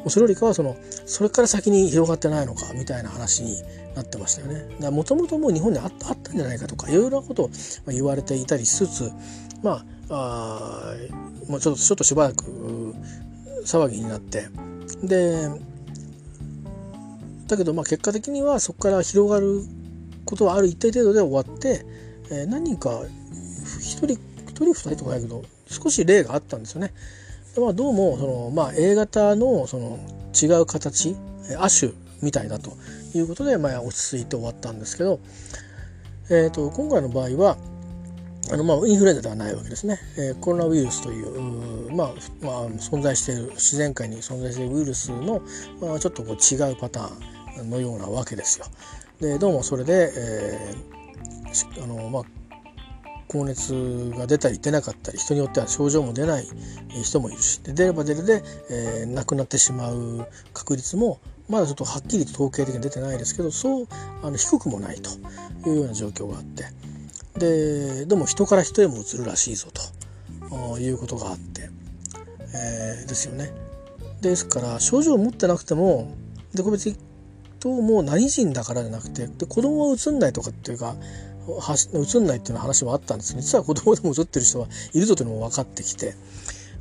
それよりかはそのそれから先に広がってないのかみたいな話になってましたよね。もともともう日本にあったんじゃないかとかいろいろなことを言われていたりしつつまああもうちょっとちょっとしばらく騒ぎになって。でだけどまあ結果的にはそこから広がることはある一定程度で終わって、えー、何人か1人人2人とかだけど少し例があったんですよね。でまあ、どうもその、まあ、A 型のその違う形亜種みたいだということで、まあ、落ち着いて終わったんですけど、えーと、今回の場合はあのまあインフルエンザではないわけですね、えー、コロナウイルスというまあ、まあ、存在している自然界に存在しているウイルスの、まあ、ちょっとこう違うパターンのようなわけですよ。でどうもそれで、えー、あのまあ高熱が出たり出なかったり人によっては症状も出ない人もいるしで出れば出るで、えー、亡くなってしまう確率もまだちょっとはっきりと統計的に出てないですけどそうあの低くもないというような状況があってでどうも人から人へもうつるらしいぞということがあって、えー、ですよね。ですから症状を持ってなくてもで個別にともう何人だからじゃなくてで子供は映んないとかっていうか映んないっていう話もあったんですけど実は子供でも映ってる人はいるぞというのも分かってきて。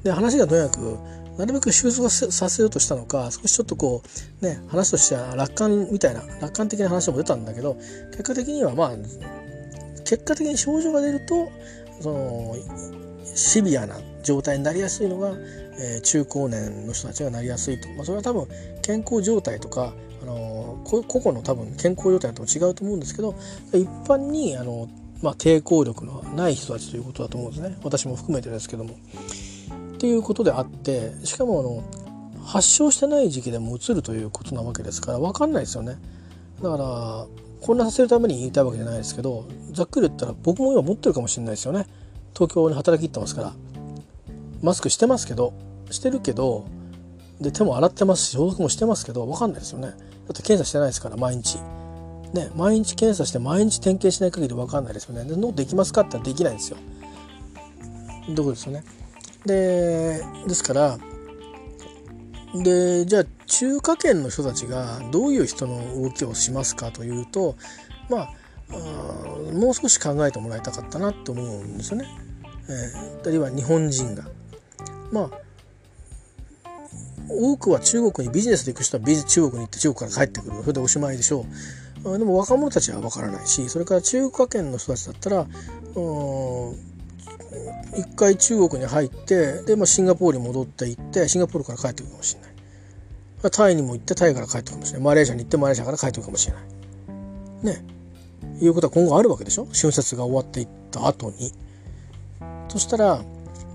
で話がとにかくなるべく収束させようとしたのか少しちょっとこうね話としては楽観みたいな楽観的な話も出たんだけど結果的にはまあ結果的に症状が出るとそのシビアな状態になりやすいのが、えー、中高年の人たちがなりやすいと、まあ、それは多分健康状態とかの個々の多分健康状態と違うと思うんですけど一般にあの、まあ、抵抗力のない人たちということだと思うんですね私も含めてですけども。っていうことであってしかもあの発症してない時期でもうつるということなわけですから分かんないですよね。だから混乱させるために言いたいわけじゃないですけどざっくり言ったら僕も今持ってるかもしれないですよね。東京に働き行ってますからマスクしてますけどしてるけどで手も洗ってますし消毒もしてますけど分かんないですよねって検査してないですから毎日ね毎日検査して毎日点検しない限り分かんないですよねで脳できますかってできないんですよどこですよねでですからでじゃあ中華圏の人たちがどういう人の動きをしますかというとまあもう少し考えてもらいたかったなと思うんですよね。えー、あるいは日本人が。まあ多くは中国にビジネスで行く人は中国に行って中国から帰ってくる。それでおしまいでしょう。でも若者たちは分からないしそれから中華圏の人たちだったら一回中国に入ってで、まあ、シンガポールに戻って行ってシンガポールから帰ってくるかもしれない。タイにも行ってタイから帰ってくるかもしれない。マレーシアに行ってマレーシアから帰ってくるかもしれない。ね。いうことは今後あるわけでしょ？春節が終わっていった後に。そしたら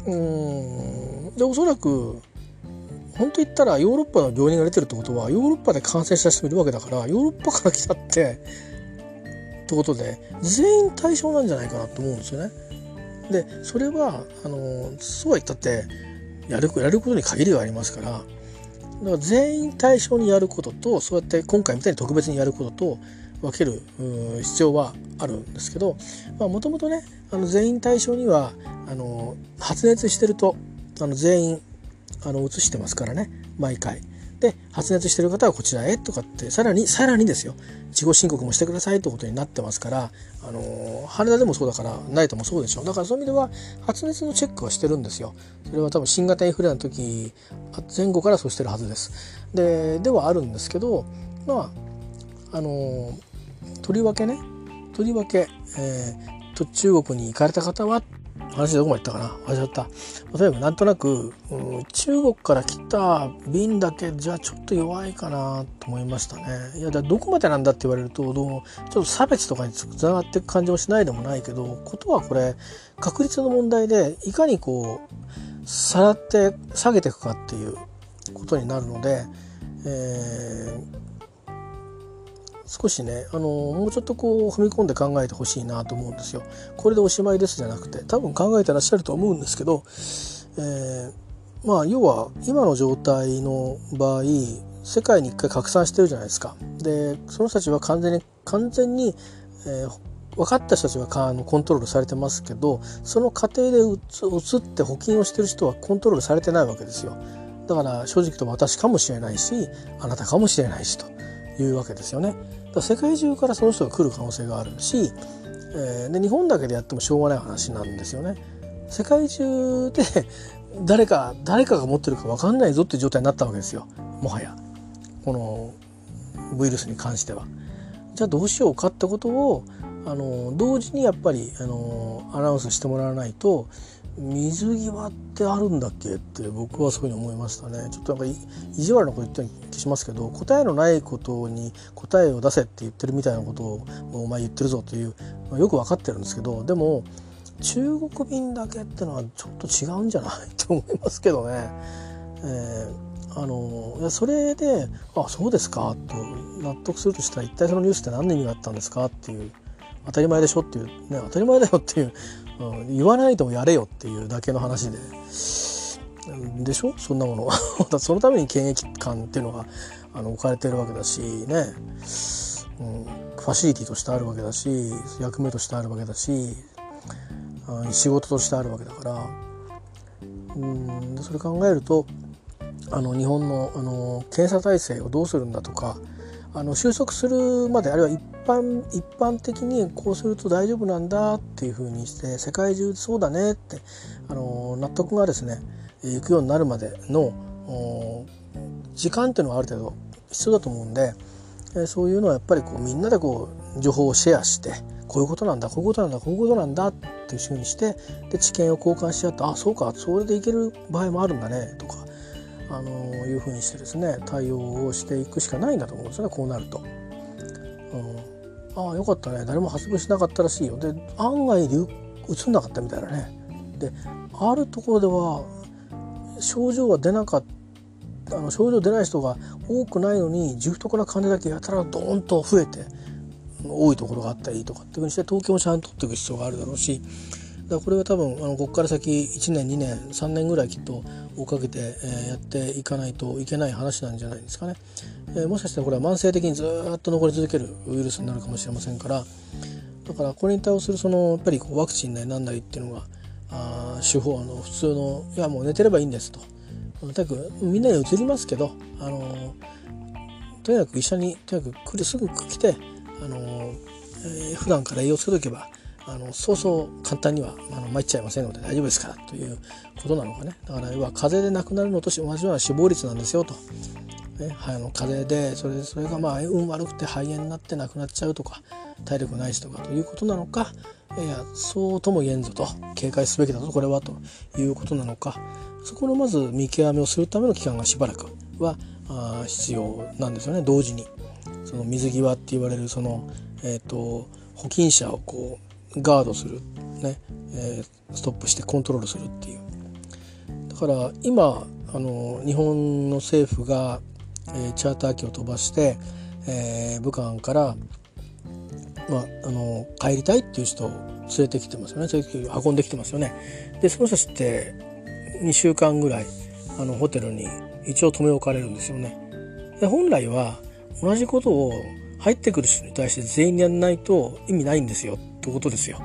うんでおそらく本当言ったらヨーロッパの病人が出てるってことはヨーロッパで感染した人もいるわけだからヨーロッパから来たってってことで全員対象なんじゃないかなと思うんですよね。でそれはあのそうは言ったってやるやることに限りがありますからだから全員対象にやることとそうやって今回みたいに特別にやることと分ける必要はあるんですけどもともとねあの全員対象にはあの発熱してるとあの全員あの移してますからね。毎回。で発熱してる方はこちらへとかってさらにさらにですよ。自己申告もしてくださいってことになってますからあの羽田でもそうだから成田もそうでしょだからそういう意味では発熱のチェックはしてるんですよ。それは多分新型インフレの時前後からそうしてるはずです。でではあるんですけどまああのとりわけねとりわけ、えー、と中国に行かれた方は話どこまで行ったかな？忘れちゃった。とにかくなんとなく、うん、中国から来た便だけじゃちょっと弱いかなと思いましたね。いやだどこまでなんだって言われるとどうもちょっと差別とかにつながっていく感じもしないでもないけどことはこれ確率の問題でいかにこうさらって下げていくかっていうことになるので、えー少しねあのもうちょっとこう踏み込んで考えてほしいなと思うんですよ。これでおしまいですじゃなくて多分考えてらっしゃると思うんですけど、えー、まあ要は今の状態の場合世界に一回拡散してるじゃないですか。でその人たちは完全に完全に、えー、分かった人たちはコントロールされてますけどその過程で移って補金をしてる人はコントロールされてないわけですよ。だから正直と私かもしれないしあなたかもしれないしというわけですよね。だ世界中からその人が来る可能性があるし、えー、で日本だけでやってもしょうがない話なんですよね。世界中で (laughs) 誰か誰かが持ってるか分かんないぞっていう状態になったわけですよもはやこのウイルスに関しては。じゃあどうしようかってことをあの同時にやっぱりあのアナウンスしてもらわないと水際ってあるんだっけ？って僕はそういうふうに思いましたね。ちょっとなんか意地悪なこと言った気しますけど答えのないことに答えを出せって言ってるみたいなことをお前言ってるぞという、まあ、よく分かってるんですけどでも中国便だけってのはちょっと違うんじゃない？と思いますけどね。えー、あのいやそれで「あそうですか」と納得するとしたら一体そのニュースって何の意味があったんですか？っていう当たり前でしょっていう、ね、当たり前だよっていう、うん、言わないともやれよっていうだけの話で。でしょ？そんなもの。(laughs) そのために検疫官っていうのがあの置かれてるわけだしね、うん、ファシリティとしてあるわけだし役目としてあるわけだしうん仕事としてあるわけだから。うんそれ考えるとあの日本のあの検査体制をどうするんだとかあの収束するまであるいは一般一般的にこうすると大丈夫なんだっていうふうにして世界中そうだねってあの納得がですねいくようになるまでの時間っていうのはある程度必要だと思うんでそういうのはやっぱりこうみんなでこう情報をシェアしてこういうことなんだこういうことなんだこういうことなんだっていうふうにしてで知見を交換し合ってあそうかそれでいける場合もあるんだねとかあのいうふうにしてですね対応をしていくしかないんだと思うんですよねこうなると。うん、ああよかったね。誰も発病しなかったらしいよ。で案外流移んなかったみたいなね。であるところでは症状は出なかったあの症状出ない人が多くないのに重篤な患者だけやたらドーンと増えて多いところがあったりとかっていうふうにして統計もちゃんと取っていく必要があるだろうしだこれは多分あのここから先1年2年3年ぐらいきっと追っかけて、え、やっていかないといけない話なんじゃないですかね。え、もしかしたらこれは慢性的にずっと残り続けるウイルスになるかもしれませんからだからこれに対応するそのやっぱりこうワクチンなりなんなりっていうのがあ手法あの普通のいやもう寝てればいいんですととにかくみんなに移りますけどあのとにかく一緒にとにかく来るすぐ来てあの、えー、普段から栄養つけとけばあのそうそう簡単にはあの参っちゃいませんので大丈夫ですからということなのかねだから要は風邪で亡くなるのと同じような死亡率なんですよと。ね、あの風邪でそれそれがまあ運悪くて肺炎になって亡くなっちゃうとか体力ないしとかということなのかいやそうとも言えんぞと警戒すべきだぞこれはということなのかそこのまず見極めをするための期間がしばらくはあ必要なんですよね同時に。その水際って言われるその、えーと、保菌者をこうガードする、ね。えー、ストップしてコントロールするっていう。だから今あの日本の政府が、えー、チャーター機を飛ばして、えー、武漢から、まあ、あの帰りたいっていう人を連れてきてますよね。連れて運んできてますよね。でその人たって2週間ぐらいあのホテルに一応留め置かれるんですよね。で本来は同じことを入ってくる人に対して全員やんないと意味ないんですよ。ってことですよ。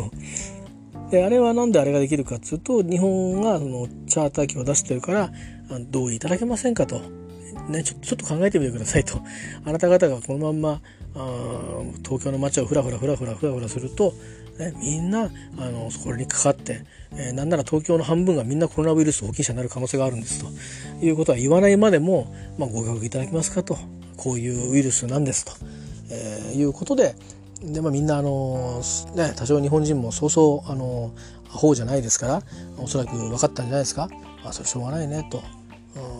(laughs) であれは何であれができるかっつうと日本がそのチャーター機を出してるから同意いただけませんかとね、ちょちょっと考えてみてくださいと。あなた方がこのまんまあ東京の街をふらふらふらふらふらふらすると、ね、みんなあのそれにかかって、えー、なんなら東京の半分がみんなコロナウイルス保菌者になる可能性があるんですということは言わないまでも、まあ、ご協力いただけますかとこういうウイルスなんですと、えー、いうことでで、まあ、みんなあの、ね、多少日本人もそうそうあのアホじゃないですからおそらく分かったんじゃないですか、まあ、それしょうがないねと、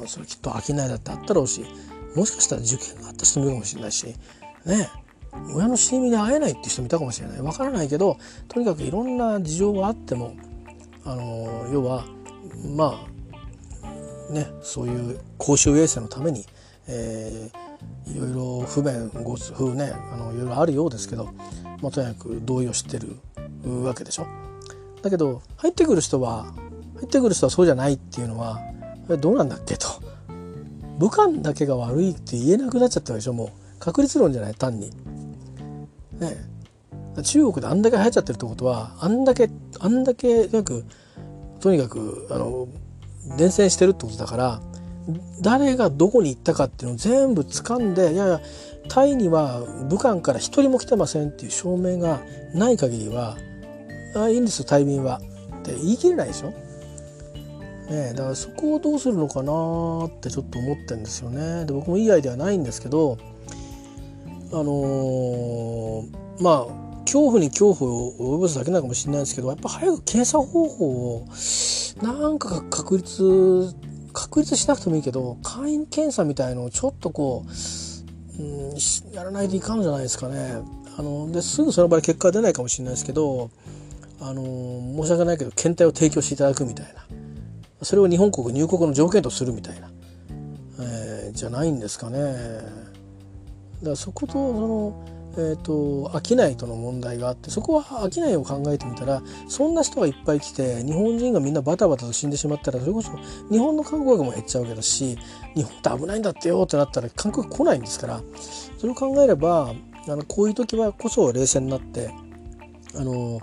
うん、それきっと商いだってあったろうしもしかしたら受験があった人もいるかもしれないしね親の死にで会えないって人もいたかもしれない。わからないけどとにかくいろんな事情があってもあの要はまあねそういう公衆衛生のために、えー、いろいろ不便ご不ねあのいろいろあるようですけど、まあ、とにかく同意をしてるわけでしょ。だけど入ってくる人は入ってくる人はそうじゃないっていうのはどうなんだっけと武漢だけが悪いって言えなくなっちゃったでしょもう確率論じゃない単に。ね中国であんだけ流行っちゃってるってことはあんだけあんだけなんかくとにかくあの伝染してるってことだから誰がどこに行ったかっていうのを全部掴んでいやいやタイには武漢から一人も来てませんっていう証明がない限りはあいいんですよタイ便はって言い切れないでしょ？ね、だからそこをどうするのかなってちょっと思ってんですよね。で僕もいいアイデアないんですけどあのー、まあ恐怖に恐怖を及ぼすだけなのかもしれないですけどやっぱ早く検査方法をなんか確立確立しなくてもいいけど簡易検査みたいのをちょっとこう、うん、やらないといかんじゃないですかね。あのですぐその場で結果は出ないかもしれないですけどあの申し訳ないけど検体を提供していただくみたいなそれを日本国入国の条件とするみたいな、えー、じゃないんですかね。だからそことそのえーと、商いとの問題があってそこは商いを考えてみたらそんな人がいっぱい来て日本人がみんなバタバタと死んでしまったらそれこそ日本の観光客も減っちゃうわけだし日本って危ないんだってよってなったら観光客来ないんですからそれを考えればあのこういう時はこそ冷静になってあの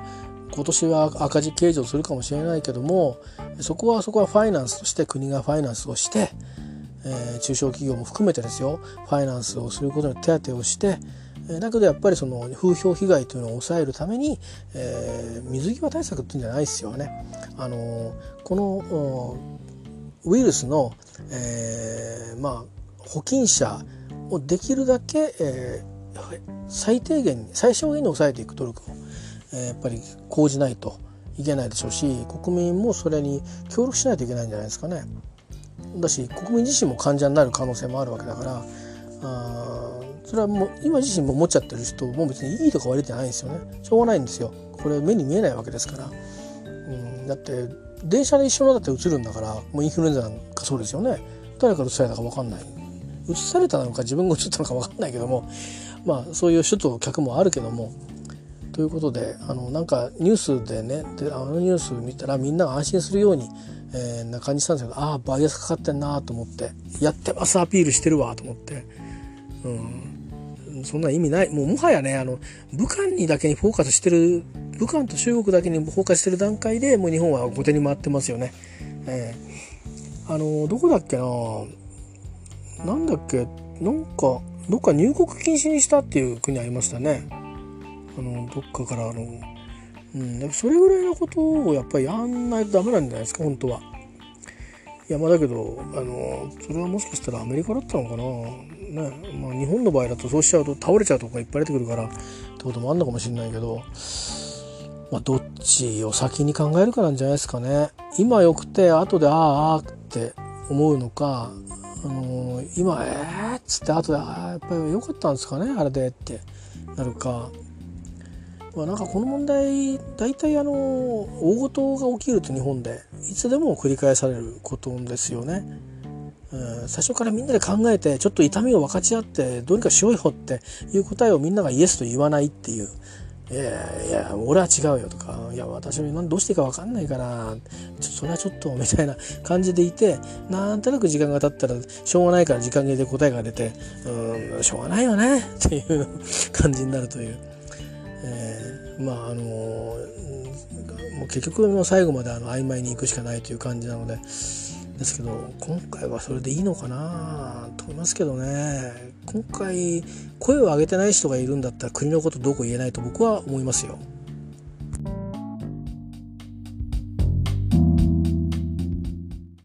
今年は赤字計上するかもしれないけどもそこはそこはファイナンスとして国がファイナンスをしてえー、中小企業も含めてですよファイナンスをすることに手当てをして、だけどやっぱりその風評被害というのを抑えるために、えー、水際対策っていうんじゃないですよね。あのこのウイルスの、えー、まあ保菌者をできるだけ、えー、最低限に最小限に抑えていく努力を、えー、やっぱり講じないといけないでしょうし国民もそれに協力しないといけないんじゃないですかね。だし国民自身も患者になる可能性もあるわけだからあそれはもう今自身も持っちゃってる人も別にいいとか悪いじゃないんですよね。しょうがないんですよ。これ目に見えないわけですから、うん、だって電車で一緒のだって移るんだからもうインフルエンザなんかそうですよね。誰から移されたか分かんない。移されたのか自分が移ったのか分かんないけどもまあそういう首都客もあるけども。ということであのなんかニュースでねであのニュース見たらみんなが安心するようにえー、な感じしたんですけどああバイアスかかってんなと思ってやってますアピールしてるわと思って、うん、そんな意味ないもうもはやねあの武漢にだけにフォーカスしてる武漢と中国だけにフォーカスしてる段階でもう日本は後手に回ってますよね。えー、あのどこだっけな？なんだっけ？なんかどっか入国禁止にしたっていう国ありましたね。あのどっかからあのうん、それぐらいのことをやっぱりやんないとダメなんじゃないですか本当は。いやまあだけどあのそれはもしかしたらアメリカだったのかな、ねまあ、日本の場合だとそうしちゃうと倒れちゃうとかいっぱい出てくるからってこともあんのかもしれないけど、まあ、どっちを先に考えるかなんじゃないですかね。今よくて後であああって思うのかあの今えーっつって後でああやっぱり良かったんですかねあれでってなるかまあ、なんかこの問題大体あの大事が起きると日本でいつでも繰り返されることですよね。最初からみんなで考えてちょっと痛みを分かち合ってどうにかしようよっていう答えをみんながイエスと言わないっていう。いやいや俺は違うよとかいや私はどうしていいか分かんないからちょそれはちょっとみたいな感じでいてなんとなく時間が経ったらしょうがないから時間切れで答えが出てうんしょうがないよねっていう感じになるという。えー、まああのもう結局の最後まであの曖昧に行くしかないという感じなのでですけど今回はそれでいいのかなと思いますけどね今回声を上げてない人がいるんだったら国のことどうこう言えないと僕は思いますよ。